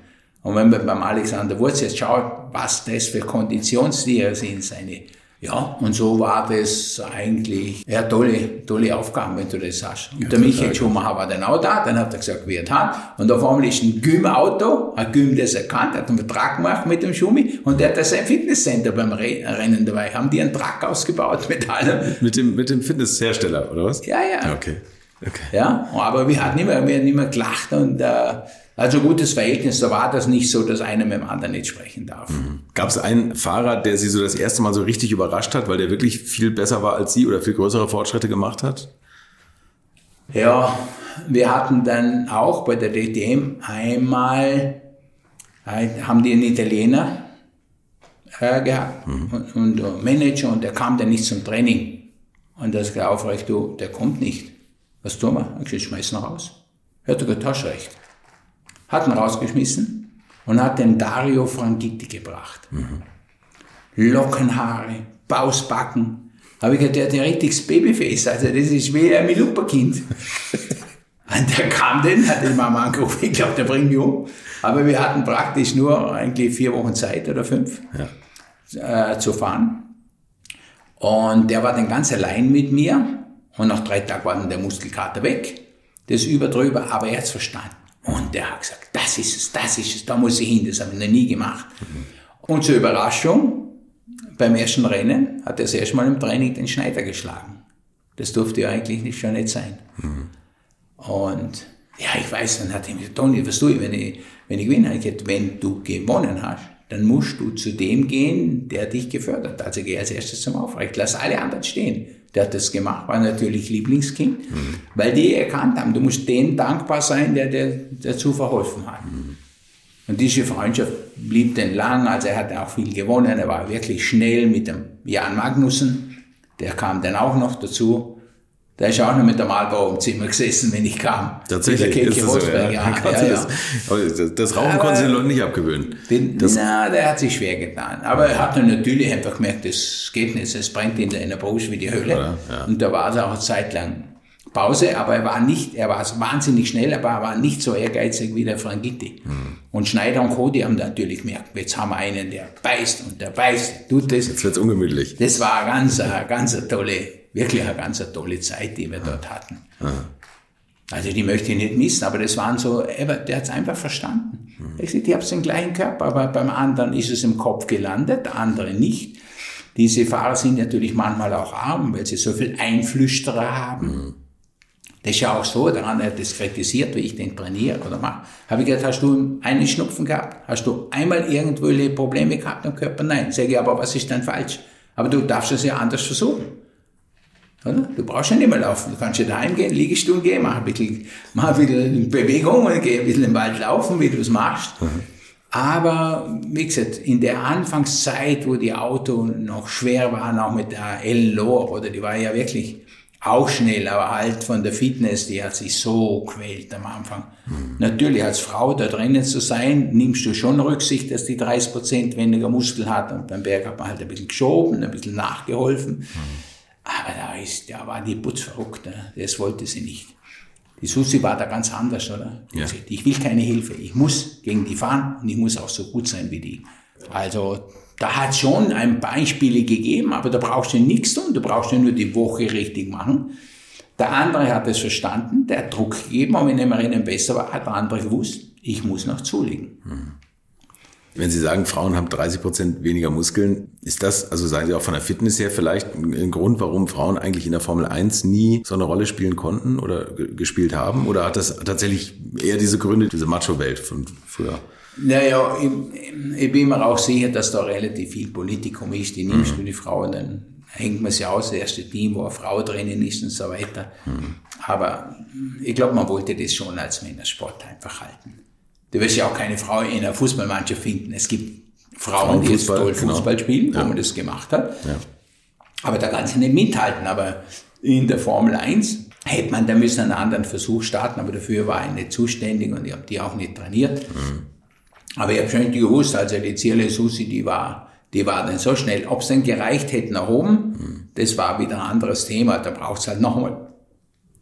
Und wenn man beim Alexander Wurz jetzt schaut, was das für Konditionstiere sind, seine ja, und so war das eigentlich ja tolle, tolle Aufgaben, wenn du das hast. Und ja, der Michael Schumacher war dann auch da, dann hat er gesagt, er hat. Und auf einmal ist ein Gym-Auto, ein Gym, das erkannt hat, einen Vertrag gemacht mit dem Schumi und der hat da sein Fitnesscenter beim Rennen dabei. Haben die einen Truck ausgebaut mit allem. Mit dem, mit dem Fitnesshersteller, oder was? Ja, ja. Okay. okay. Ja, aber wir hatten immer, wir hatten immer gelacht und äh, also gutes Verhältnis, da war das nicht so, dass einer mit dem anderen nicht sprechen darf. Mhm. Gab es einen Fahrer, der Sie so das erste Mal so richtig überrascht hat, weil der wirklich viel besser war als Sie oder viel größere Fortschritte gemacht hat? Ja, wir hatten dann auch bei der DTM einmal, haben die einen Italiener äh, gehabt mhm. und, und Manager und der kam dann nicht zum Training. Und das ist aufrecht, du, der kommt nicht. Was tun wir? Ich schmeiß ihn raus. Hört er Tasche recht hat ihn rausgeschmissen und hat den Dario Franchitti gebracht. Mhm. Lockenhaare, Bausbacken. Habe ich gesagt, der hat ein richtiges Babyface, also das ist wie ein Milupa-Kind. und der kam dann, hat die Mama angerufen, ich glaube, der bringt mich um. Aber wir hatten praktisch nur eigentlich vier Wochen Zeit oder fünf ja. äh, zu fahren. Und der war dann ganz allein mit mir. Und nach drei Tagen war dann der Muskelkater weg. Das über drüber, aber er hat es verstanden. Und der hat gesagt, das ist es, das ist es, da muss ich hin, das habe ich noch nie gemacht. Mhm. Und zur Überraschung, beim ersten Rennen hat er das erste Mal im Training den Schneider geschlagen. Das durfte ja eigentlich nicht, schon nicht sein. Mhm. Und ja, ich weiß, dann hat er mir gesagt, Toni, was tue ich, wenn ich, wenn ich gewinne? Ich gesagt, wenn du gewonnen hast, dann musst du zu dem gehen, der dich gefördert hat. Also geh als erstes zum Aufrecht, lass alle anderen stehen der hat das gemacht, war natürlich Lieblingskind, mhm. weil die erkannt haben, du musst denen dankbar sein, der dir dazu verholfen hat. Mhm. Und diese Freundschaft blieb dann lang, also er hat auch viel gewonnen, er war wirklich schnell mit dem Jan Magnussen, der kam dann auch noch dazu. Der ist auch noch mit der Malbau im Zimmer gesessen, wenn ich kam. Tatsächlich. Der ist das, so, ja. Ja, ja, ja. Das, das Rauchen konnten Sie Leuten nicht abgewöhnen. Den, na, der hat sich schwer getan. Aber er hat dann natürlich einfach gemerkt, das geht nicht, es brennt in seiner Brust wie die Hölle. Und da war es auch eine Zeit lang Pause, aber er war nicht, er war wahnsinnig schnell, aber er war nicht so ehrgeizig wie der Frangitti. Mhm. Und Schneider und Co., die haben natürlich gemerkt, jetzt haben wir einen, der beißt und der beißt, tut das. Jetzt wird's ungemütlich. Das war ganz, ganz tolle, wirklich eine ganz tolle Zeit, die wir dort hatten. Also die möchte ich nicht missen, aber das waren so, der hat's einfach verstanden. Mhm. Ich, ich habe den gleichen Körper, aber beim anderen ist es im Kopf gelandet, der andere nicht. Diese Fahrer sind natürlich manchmal auch arm, weil sie so viel Einflüsterer haben. Mhm. Das ist ja auch so, der andere hat das kritisiert, wie ich den trainiere oder mache. Habe ich gesagt, hast du einen Schnupfen gehabt? Hast du einmal irgendwelche Probleme gehabt am Körper? Nein. Sage ich, aber was ist denn falsch? Aber du darfst es ja anders versuchen. Oder? Du brauchst ja nicht mehr laufen. Du kannst ja daheim gehen, Liegestuhl gehen, mach ein bisschen, mach ein bisschen Bewegung und geh ein bisschen im Wald laufen, wie du es machst. Mhm. Aber, wie gesagt, in der Anfangszeit, wo die Auto noch schwer waren, auch mit der Ellen Lohr, oder die war ja wirklich auch schnell, aber halt von der Fitness, die hat sich so quält am Anfang. Mhm. Natürlich als Frau da drinnen zu sein, nimmst du schon Rücksicht, dass die 30 Prozent weniger Muskel hat und beim Berg hat man halt ein bisschen geschoben, ein bisschen nachgeholfen. Mhm. Aber da ist, da war die putzverrückt, ne? das wollte sie nicht. Die Susi war da ganz anders, oder? Ja. Ich will keine Hilfe, ich muss gegen die fahren und ich muss auch so gut sein wie die. Also da hat es schon ein Beispiele gegeben, aber da brauchst du nichts tun, du brauchst ja nur die Woche richtig machen. Der andere hat es verstanden, der hat Druck gegeben, und wenn er Rennen besser war, hat der andere gewusst, ich muss noch zulegen. Hm. Wenn Sie sagen, Frauen haben 30 Prozent weniger Muskeln, ist das, also sagen Sie auch von der Fitness her vielleicht ein Grund, warum Frauen eigentlich in der Formel 1 nie so eine Rolle spielen konnten oder gespielt haben? Oder hat das tatsächlich eher diese Gründe, diese Macho-Welt von früher? Naja, ich, ich bin mir auch sicher, dass da relativ viel Politikum ist. Die nimmst mhm. du die Frauen, dann hängt man sie aus, das erste Team, wo eine Frau drinnen ist und so weiter. Mhm. Aber ich glaube, man wollte das schon als Männersport einfach halten. Du wirst ja auch keine Frau in einer Fußballmannschaft finden. Es gibt Frauen, die jetzt toll genau. Fußball spielen, wo ja. man das gemacht hat. Ja. Aber da kannst du nicht mithalten. Aber in der Formel 1 hätte man da müssen einen anderen Versuch starten, aber dafür war ich nicht zuständig und ich habe die auch nicht trainiert. Mhm. Aber ich habe schon gewusst, also die Ziele Susi, die war, die war dann so schnell. Ob es dann gereicht hätte nach oben, mhm. das war wieder ein anderes Thema. Da braucht es halt nochmal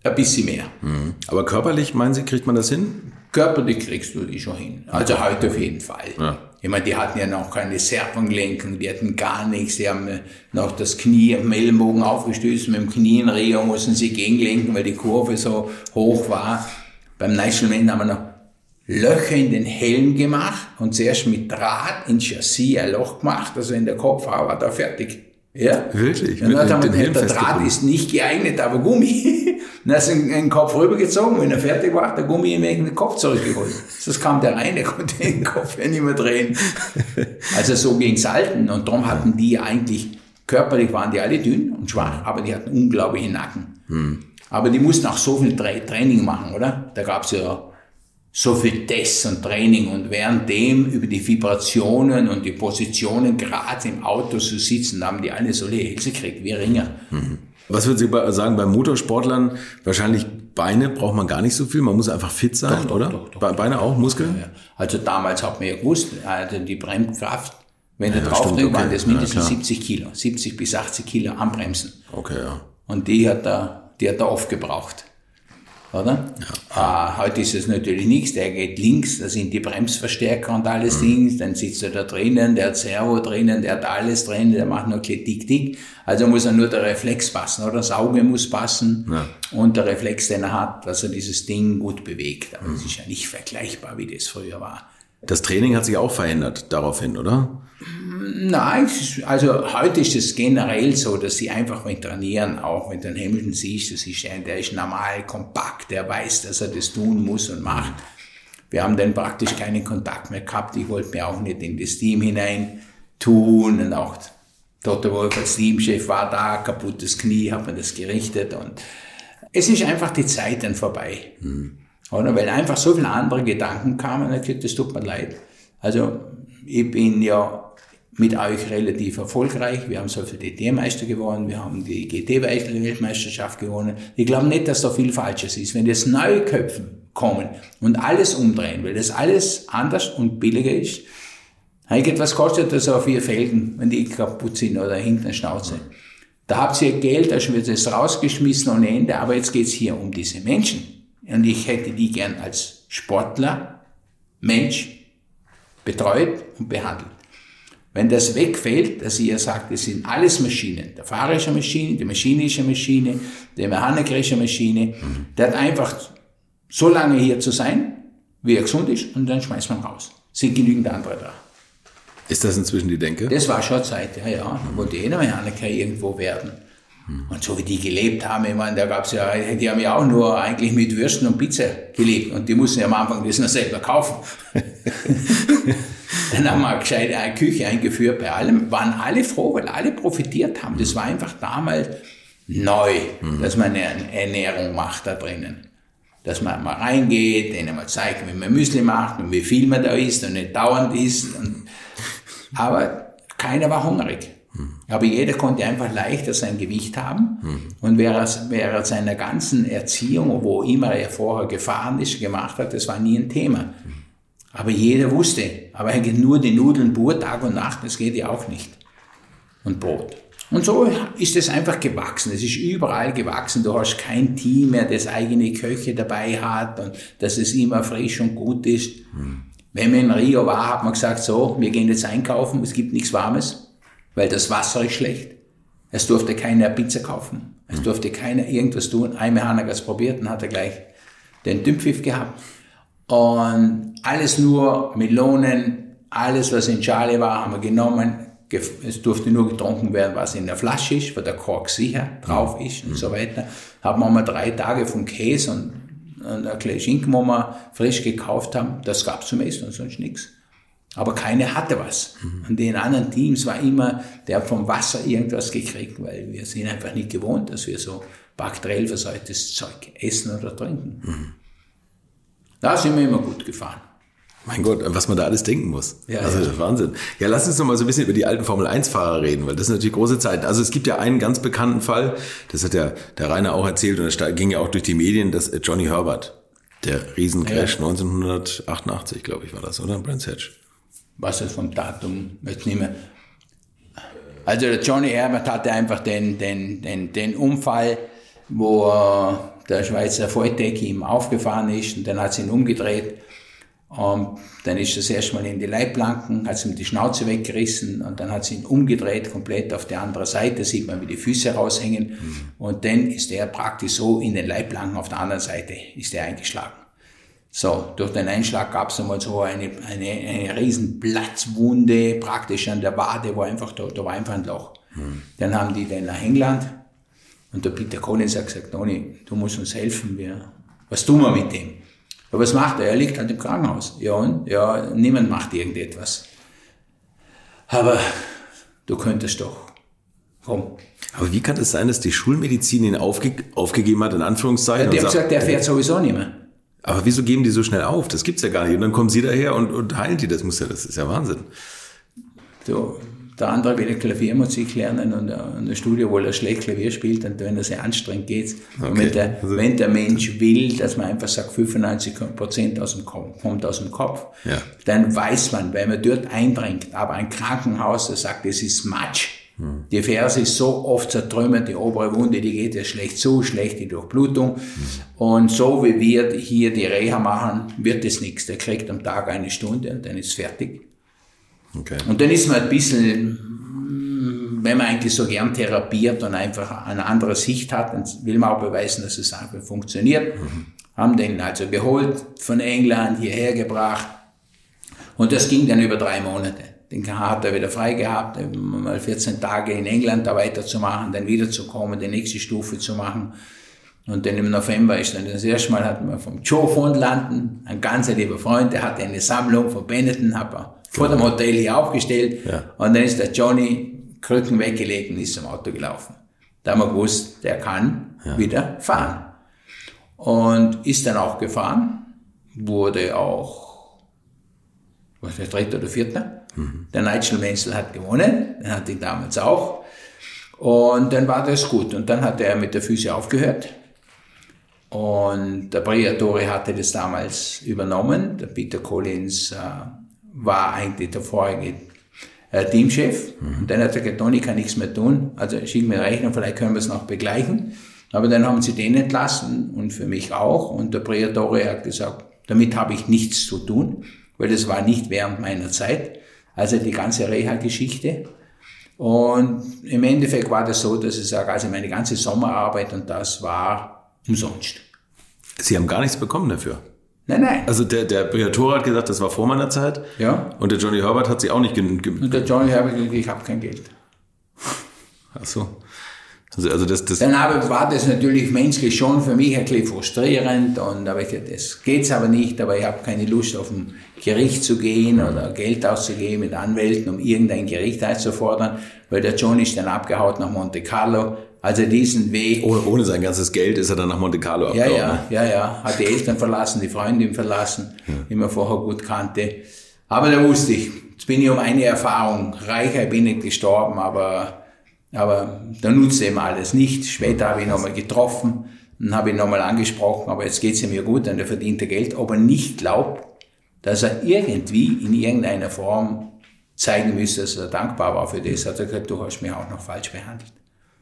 ein bisschen mehr. Mhm. Aber körperlich, meinen Sie, kriegt man das hin? Körperlich kriegst du die schon hin. Also heute auf jeden Fall. Ja. Ich meine, die hatten ja noch keine Serpenlenkung, die hatten gar nichts. Die haben noch das Knie am Ellenbogen aufgestößt, mit dem Knie in Rio mussten sie gegenlenken, weil die Kurve so hoch war. Beim National haben wir noch Löcher in den Helm gemacht und zuerst mit Draht ins Chassis ein Loch gemacht, also in der Kopfhaube war da fertig. Ja? Wirklich? Und dann haben wir der Draht ist nicht geeignet, aber Gummi. dann hast du den Kopf rübergezogen, wenn er fertig war, der Gummi in den Kopf zurückgeholt. Sonst kam der rein, der konnte den Kopf ja nicht mehr drehen. Also so ging's halten. Und darum hatten die eigentlich, körperlich waren die alle dünn und schwach, aber die hatten unglaubliche Nacken. Hm. Aber die mussten auch so viel Training machen, oder? Da gab's ja so viel Tests und Training und währenddem über die Vibrationen und die Positionen gerade im Auto zu sitzen, haben die alle so Hälse gekriegt wie Ringer. Mhm. Was würden Sie sagen, bei Motorsportlern wahrscheinlich Beine braucht man gar nicht so viel, man muss einfach fit sein, doch, doch, oder? Doch, Beine auch, Muskeln? Ja, Also damals hat man ja gewusst, also die Bremskraft, wenn ja, du drauf okay. waren das mindestens ja, 70 Kilo, 70 bis 80 Kilo anbremsen. Okay, ja. Und die hat er, die hat er oft gebraucht oder? Ja. Äh, heute ist es natürlich nichts, der geht links, da sind die Bremsverstärker und alles mhm. Dings, dann sitzt er da drinnen, der hat Servo drinnen, der hat alles drin, der macht nur tick, tick. Also muss er nur der Reflex passen, oder? Das Auge muss passen ja. und der Reflex, den er hat, dass er dieses Ding gut bewegt. Aber mhm. das ist ja nicht vergleichbar, wie das früher war. Das Training hat sich auch verändert daraufhin, oder? Nein, also heute ist es generell so, dass sie einfach mit trainieren, auch wenn du den Hamilton siehst, das ist ein, der ist normal, kompakt, der weiß, dass er das tun muss und macht. Wir haben dann praktisch keinen Kontakt mehr gehabt. Ich wollte mir auch nicht in das Team hinein tun und auch Toto Wolf als Teamchef war da, kaputtes Knie, hat man das gerichtet und es ist einfach die Zeit dann vorbei. Mhm. Oder? Weil einfach so viele andere Gedanken kamen, das tut mir leid. Also ich bin ja mit euch relativ erfolgreich. Wir haben so viel DT-Meister gewonnen, wir haben die GT-Weltmeisterschaft gewonnen. Ich glaube nicht, dass da viel Falsches ist. Wenn jetzt neue Köpfen kommen und alles umdrehen, weil das alles anders und billiger ist, was kostet das auf vier Felgen, wenn die kaputt sind oder hinten Schnauze? Da habt ihr Geld, da wird es rausgeschmissen ohne Ende, aber jetzt geht's hier um diese Menschen. Und ich hätte die gern als Sportler, Mensch, betreut und behandelt. Wenn das wegfällt, dass ihr sagt, es sind alles Maschinen, der Fahrer ist eine Maschine, die Maschine ist eine Maschine, der Mechaniker ist eine Maschine, der hat einfach so lange hier zu sein, wie er gesund ist, und dann schmeißt man raus. Sind genügend andere da. Ist das inzwischen die Denke? Das war schon Zeit, ja, ja. Mhm. Wollte eh noch Mechaniker irgendwo werden. Mhm. Und so wie die gelebt haben, ich meine, da gab's ja, die haben ja auch nur eigentlich mit Würsten und Pizza gelebt. Und die mussten ja am Anfang das noch selber kaufen. Dann haben wir eine gescheite eine Küche eingeführt bei allem, waren alle froh, weil alle profitiert haben. Das war einfach damals neu, mhm. dass man eine Ernährung macht da drinnen. Dass man mal reingeht, denen mal zeigt, wie man Müsli macht und wie viel man da isst und nicht dauernd isst. Und, aber keiner war hungrig. Mhm. Aber jeder konnte einfach leichter sein Gewicht haben. Mhm. Und während, während seiner ganzen Erziehung, wo immer er vorher gefahren ist, gemacht hat, das war nie ein Thema. Aber jeder wusste, aber eigentlich nur die Nudeln pur Tag und Nacht, das geht ja auch nicht. Und Brot. Und so ist es einfach gewachsen. Es ist überall gewachsen. Du hast kein Team mehr, das eigene Köche dabei hat und dass es immer frisch und gut ist. Hm. Wenn man in Rio war, hat man gesagt, so, wir gehen jetzt einkaufen, es gibt nichts Warmes, weil das Wasser ist schlecht. Es durfte keiner Pizza kaufen. Es hm. durfte keiner irgendwas tun. Ein Mechaniker hat es probiert und hat er gleich den Dümpfiff gehabt. Und alles nur Melonen, alles was in Schale war, haben wir genommen. Es durfte nur getrunken werden, was in der Flasche ist, wo der Kork sicher drauf ist und mhm. so weiter. Haben wir mal drei Tage von Käse und, und ein kleines Schinken, wo wir frisch gekauft haben. Das gab es zum Essen und sonst nichts. Aber keiner hatte was. Mhm. Und den anderen Teams war immer, der hat vom Wasser irgendwas gekriegt, weil wir sind einfach nicht gewohnt, dass wir so bakteriell verseuchtes Zeug essen oder trinken. Mhm. Da sind wir immer gut gefahren. Mein Gott, was man da alles denken muss. Ja, also ja. Wahnsinn. Ja, lass uns noch mal so ein bisschen über die alten Formel-1-Fahrer reden, weil das sind natürlich große Zeiten. Also es gibt ja einen ganz bekannten Fall, das hat der, der Rainer auch erzählt und das ging ja auch durch die Medien, dass Johnny Herbert, der Riesencrash ja. 1988, glaube ich, war das, oder? Brands Hatch. Was ist vom Datum? Jetzt nicht mehr. Also der Johnny Herbert hatte einfach den, den, den, den Unfall, wo der Schweizer Volldeck ihm aufgefahren ist und dann hat sie ihn umgedreht. Und dann ist das erstmal in die Leitplanken, hat sie ihm die Schnauze weggerissen und dann hat sie ihn umgedreht, komplett auf die andere Seite, sieht man, wie die Füße raushängen. Mhm. Und dann ist er praktisch so in den Leitplanken auf der anderen Seite, ist er eingeschlagen. So, durch den Einschlag gab es einmal so eine, eine, eine riesen Platzwunde praktisch an der Wade, wo einfach, da, da war einfach ein Loch. Mhm. Dann haben die den nach England und der Peter Collins hat gesagt, Toni, du musst uns helfen, wir, was tun wir mit dem? Aber was macht er? Er liegt halt im Krankenhaus. Ja, und? Ja, niemand macht irgendetwas. Aber du könntest doch. Komm. Aber wie kann es sein, dass die Schulmedizin ihn aufge aufgegeben hat, in Anführungszeichen? Ja, der hat gesagt, der fährt sowieso nicht mehr. Aber wieso geben die so schnell auf? Das gibt's ja gar nicht. Und dann kommen sie daher und, und heilen die. Das muss ja, das ist ja Wahnsinn. So, der andere will Klaviermusik lernen und in der Studio, wo er schlecht Klavier spielt, und wenn er sehr anstrengend geht. Okay. Wenn der, also, wenn der Mensch will, dass man einfach sagt, 95 Prozent aus dem Kopf, kommt aus dem Kopf, ja. dann weiß man, weil man dort eindringt. Aber ein Krankenhaus, der sagt, es ist Matsch. Hm. Die Ferse ist so oft zertrümmert, die obere Wunde, die geht ja schlecht zu, schlecht die Durchblutung. Hm. Und so wie wir hier die Reha machen, wird es nichts. Der kriegt am Tag eine Stunde und dann ist fertig. Okay. Und dann ist man ein bisschen, wenn man eigentlich so gern therapiert und einfach eine andere Sicht hat, dann will man auch beweisen, dass es einfach funktioniert. Mhm. Haben den also geholt, von England hierher gebracht. Und das ging dann über drei Monate. Den hat er wieder frei gehabt, mal 14 Tage in England da weiterzumachen, dann wiederzukommen, die nächste Stufe zu machen. Und dann im November ist dann das erste Mal, hatten wir vom Joe von Landen, ein ganz lieber Freund, der hatte eine Sammlung von Benetton, hat er vor dem Hotel hier aufgestellt. Ja. Und dann ist der Johnny Krücken weggelegt und ist zum Auto gelaufen. Da haben wir gewusst, der kann ja. wieder fahren. Und ist dann auch gefahren, wurde auch was der dritte oder vierte. Mhm. Der Nigel Menzel hat gewonnen, den hatte ich damals auch. Und dann war das gut. Und dann hat er mit der Füße aufgehört. Und der Briatore hatte das damals übernommen. Der Peter Collins äh, war eigentlich der vorige äh, Teamchef. Mhm. Und dann hat er gesagt, Toni kann nichts mehr tun. Also schick mir Rechnung, vielleicht können wir es noch begleichen. Aber dann haben sie den entlassen und für mich auch. Und der Briatore hat gesagt, damit habe ich nichts zu tun, weil das war nicht während meiner Zeit. Also die ganze Reha-Geschichte. Und im Endeffekt war das so, dass ich sage, also meine ganze Sommerarbeit und das war umsonst. Sie haben gar nichts bekommen dafür? Nein, nein. Also der, der Briatore hat gesagt, das war vor meiner Zeit. Ja. Und der Johnny Herbert hat sie auch nicht genügend. Und der Johnny Herbert ich habe kein Geld. Ach so. Also, also das, das Dann war das natürlich menschlich schon für mich ein bisschen frustrierend und aber ich, das geht's aber nicht, aber ich habe keine Lust auf ein Gericht zu gehen oder Geld auszugeben mit Anwälten, um irgendein Gericht einzufordern, weil der John ist dann abgehauen nach Monte Carlo. Also diesen Weg. Ohne, ohne sein ganzes Geld ist er dann nach Monte Carlo abgehauen. Ja, ja, ja, ja. Hat die Eltern verlassen, die Freundin verlassen, ja. die man vorher gut kannte. Aber da wusste ich, jetzt bin ich um eine Erfahrung reicher, bin nicht gestorben, aber aber da nutzt eben alles nicht. Später habe ich ihn nochmal getroffen und habe ihn nochmal angesprochen, aber jetzt geht es mir gut und er verdient Geld, ob er nicht glaubt, dass er irgendwie in irgendeiner Form zeigen müsste, dass er dankbar war für das. Hat er gesagt, du hast mich auch noch falsch behandelt.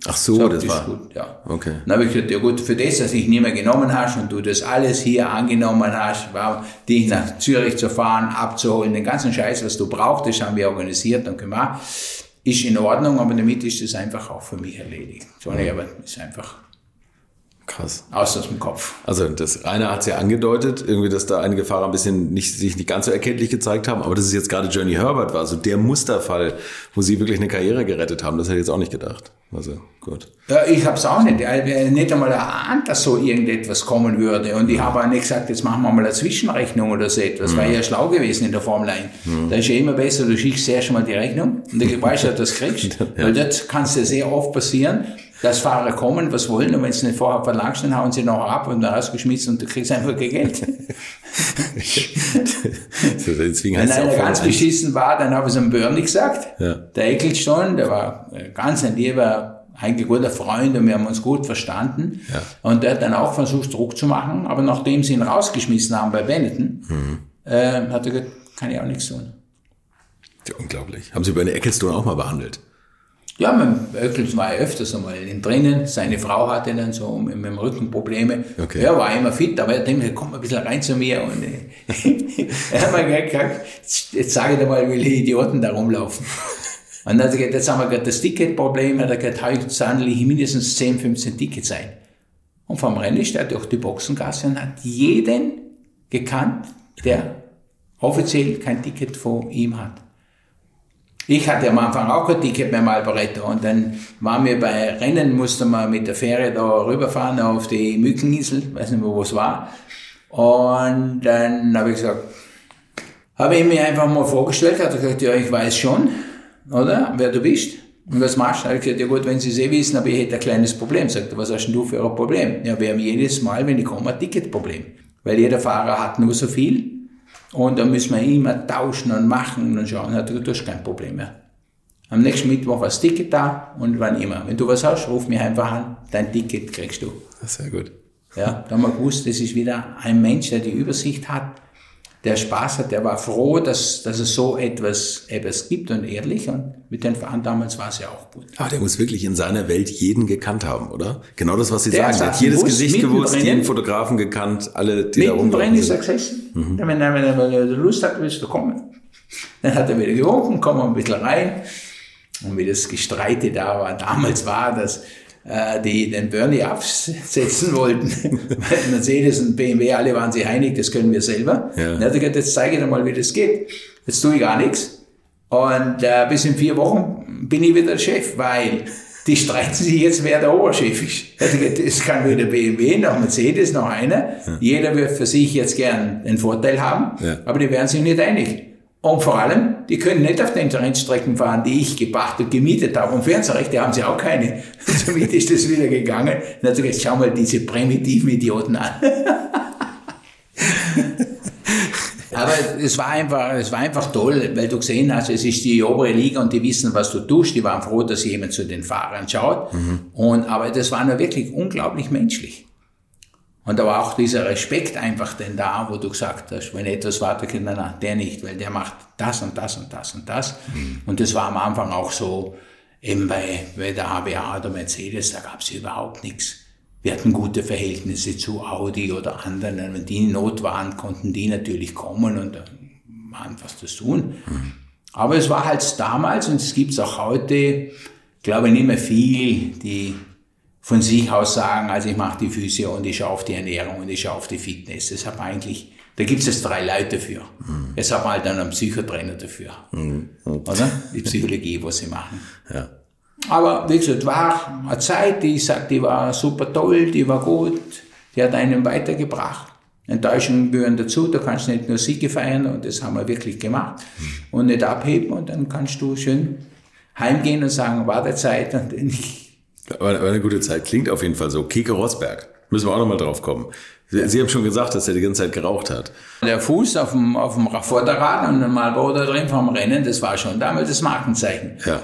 Ach so, Sagt, das, das war gut, ja. Okay. Dann habe ich gesagt, ja gut, für das, dass ich nicht mehr genommen hast und du das alles hier angenommen hast, war, dich nach Zürich zu fahren, abzuholen, den ganzen Scheiß, was du brauchtest, haben wir organisiert und gemacht ist in Ordnung, aber damit ist es einfach auch für mich erledigt. Johnny Herbert ist einfach Krass. Aus dem Kopf. Also das Rainer hat es ja angedeutet, irgendwie, dass da einige Fahrer ein bisschen nicht, sich nicht ganz so erkenntlich gezeigt haben, aber dass es jetzt gerade Johnny Herbert war, so der Musterfall, wo sie wirklich eine Karriere gerettet haben, das hätte ich jetzt auch nicht gedacht. Also gut. Ja, ich habe es auch nicht. Ich habe nicht einmal erahnt, dass so irgendetwas kommen würde. Und ich habe auch nicht gesagt, jetzt machen wir mal eine Zwischenrechnung oder so etwas. Mhm. War ja schlau gewesen in der Formel 1. Mhm. Da ist ja immer besser, du schickst zuerst mal die Rechnung und dann weißt du, dass du das kriegst. ja. Weil das kann ja sehr oft passieren, dass Fahrer kommen, was wollen, und wenn sie nicht vorher verlangst, dann hauen sie noch ab und dann rausgeschmissen und du kriegst einfach kein Geld. Deswegen wenn einer ganz beschissen war, dann habe ich es einem Bernie gesagt. Ja. Der Ecclestone, der war ganz ein lieber, eigentlich guter Freund und wir haben uns gut verstanden. Ja. Und der hat dann auch versucht, Druck zu machen, aber nachdem sie ihn rausgeschmissen haben bei Benetton, mhm. äh, hat er gesagt, kann ich auch nichts tun. Ja, unglaublich. Haben Sie Bernie Ecclestone auch mal behandelt? Ja, mit Öckels war er öfters einmal drinnen. Seine Frau hatte dann so mit, dem Rücken Probleme. Okay. Er war immer fit, aber er denkt, komm mal ein bisschen rein zu mir. Und er hat mir gesagt, jetzt sage ich dir mal, wie die Idioten da rumlaufen. Und dann hat er gesagt, jetzt haben wir gerade das Ticketproblem. Er hat gesagt, heute sollen mindestens 10, 15 Tickets sein. Und vom Rennen ist er durch die Boxengasse und hat jeden gekannt, der offiziell kein Ticket von ihm hat. Ich hatte am Anfang auch kein Ticket beim Alboreto und dann waren wir bei Rennen, musste man mit der Fähre da rüberfahren auf die Mückeninsel, weiß nicht mehr, wo es war. Und dann habe ich gesagt, habe ich mir einfach mal vorgestellt, hat er gesagt, ja, ich weiß schon, oder, wer du bist. Und was machst du? Habe ich gesagt, ja gut, wenn Sie es eh wissen, aber ich hätte ein kleines Problem. Sagt er, was hast denn du für ein Problem? Ja, wir haben jedes Mal, wenn ich komme, ein Ticketproblem. Weil jeder Fahrer hat nur so viel und da müssen wir immer tauschen und machen und schauen. Du hast kein Problem mehr. Am nächsten Mittwoch war das Ticket da und wann immer. Wenn du was hast, ruf mich einfach an, dein Ticket kriegst du. Sehr gut. Ja, da haben wir gewusst, das ist wieder ein Mensch, der die Übersicht hat, der Spaß hat, der war froh, dass, dass es so etwas, etwas gibt und ehrlich. Und mit den Fahren damals war es ja auch gut. Aber der muss wirklich in seiner Welt jeden gekannt haben, oder? Genau das, was Sie der sagen. Der hat jedes Bus, Gesicht gewusst, jeden Fotografen gekannt, alle, die da rumlaufen. ist er gesessen. Mhm. Wenn, er, wenn er Lust hat, willst du kommen. Dann hat er wieder gewunken, kommen wir ein bisschen rein. Und wie das Gestreite da war, damals war, dass äh, die den Bernie absetzen wollten. Mercedes und BMW, alle waren sich einig, das können wir selber. Ja. Dann hat er gesagt, jetzt zeige ich dir mal, wie das geht. Jetzt tue ich gar nichts. Und äh, bis in vier Wochen bin ich wieder der Chef, weil die streiten sich jetzt, wer der Oberchef ist. Es kann weder BMW noch Mercedes noch einer. Ja. Jeder wird für sich jetzt gern den Vorteil haben, ja. aber die werden sich nicht einig. Und vor allem, die können nicht auf den Rennstrecken fahren, die ich gebracht und gemietet habe. Und Fernsehrechte haben sie auch keine. Und somit ist das wieder gegangen. Und hat gesagt, schau mal diese primitiven Idioten an. Aber es war einfach, es war einfach toll, weil du gesehen hast, es ist die obere Liga und die wissen, was du tust. Die waren froh, dass jemand zu den Fahrern schaut. Mhm. Und, aber das war nur wirklich unglaublich menschlich. Und da war auch dieser Respekt einfach denn da, wo du gesagt hast, wenn etwas weitergeht, nein, nein, der nicht, weil der macht das und das und das und das. Mhm. Und das war am Anfang auch so, eben bei, bei der HBA oder Mercedes, da gab es überhaupt nichts. Wir hatten gute Verhältnisse zu Audi oder anderen. Wenn die in Not waren, konnten die natürlich kommen und waren was zu tun. Mhm. Aber es war halt damals und es gibt es auch heute, glaube ich, nicht mehr viel, die von sich aus sagen, also ich mache die Füße und ich schaue auf die Ernährung und ich schaue auf die Fitness. Das hat eigentlich, da gibt es jetzt drei Leute dafür. Mhm. Hat man halt dann einen Psychotrainer dafür. Mhm. Oder? Die Psychologie, was sie machen. Ja. Aber wie gesagt, war eine Zeit, die ich sage, die war super toll, die war gut, die hat einen weitergebracht. Enttäuschungen gehören dazu, da kannst du nicht nur Siege feiern und das haben wir wirklich gemacht mhm. und nicht abheben und dann kannst du schön heimgehen und sagen, war der Zeit und ich aber eine gute Zeit. Klingt auf jeden Fall so. Keke Rosberg. Müssen wir auch nochmal drauf kommen. Sie, Sie, haben schon gesagt, dass er die ganze Zeit geraucht hat. Der Fuß auf dem, auf dem Vorderrad und ein Marlboro da drin vom Rennen, das war schon damals das Markenzeichen. Ja.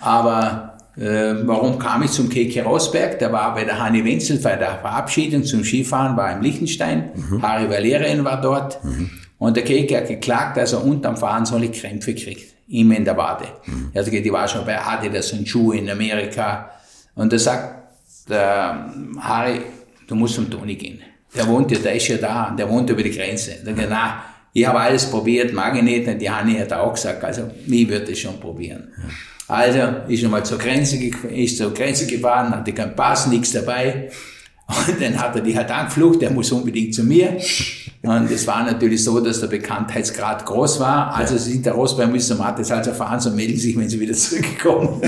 Aber äh, warum kam ich zum Keke Rosberg? Der war bei der Hanni Wenzel bei der Verabschiedung zum Skifahren, war im Liechtenstein. Mhm. Harry Valerian war dort. Mhm. Und der Keke hat geklagt, dass er unterm Fahren solche Krämpfe kriegt. Ihm in der Wade. Mhm. Also die war schon bei Adidas und Schuhe in Amerika und da sagt der Harry, du musst zum Toni gehen. Der wohnt ja, der ist ja da, der wohnt über die Grenze. Da sagt na, ich habe alles probiert, mag ich nicht. Und die Hanni hat auch gesagt, also, ich würde es schon probieren. Also, ist nochmal zur Grenze, ist zur Grenze gefahren, hatte keinen Pass, nichts dabei. Und dann hat er die halt angeflucht, der muss unbedingt zu mir. Und es war natürlich so, dass der Bekanntheitsgrad groß war. Also sind der Rosberg müssen Mattes also fahren, so melden sich, wenn sie wieder zurückkommen.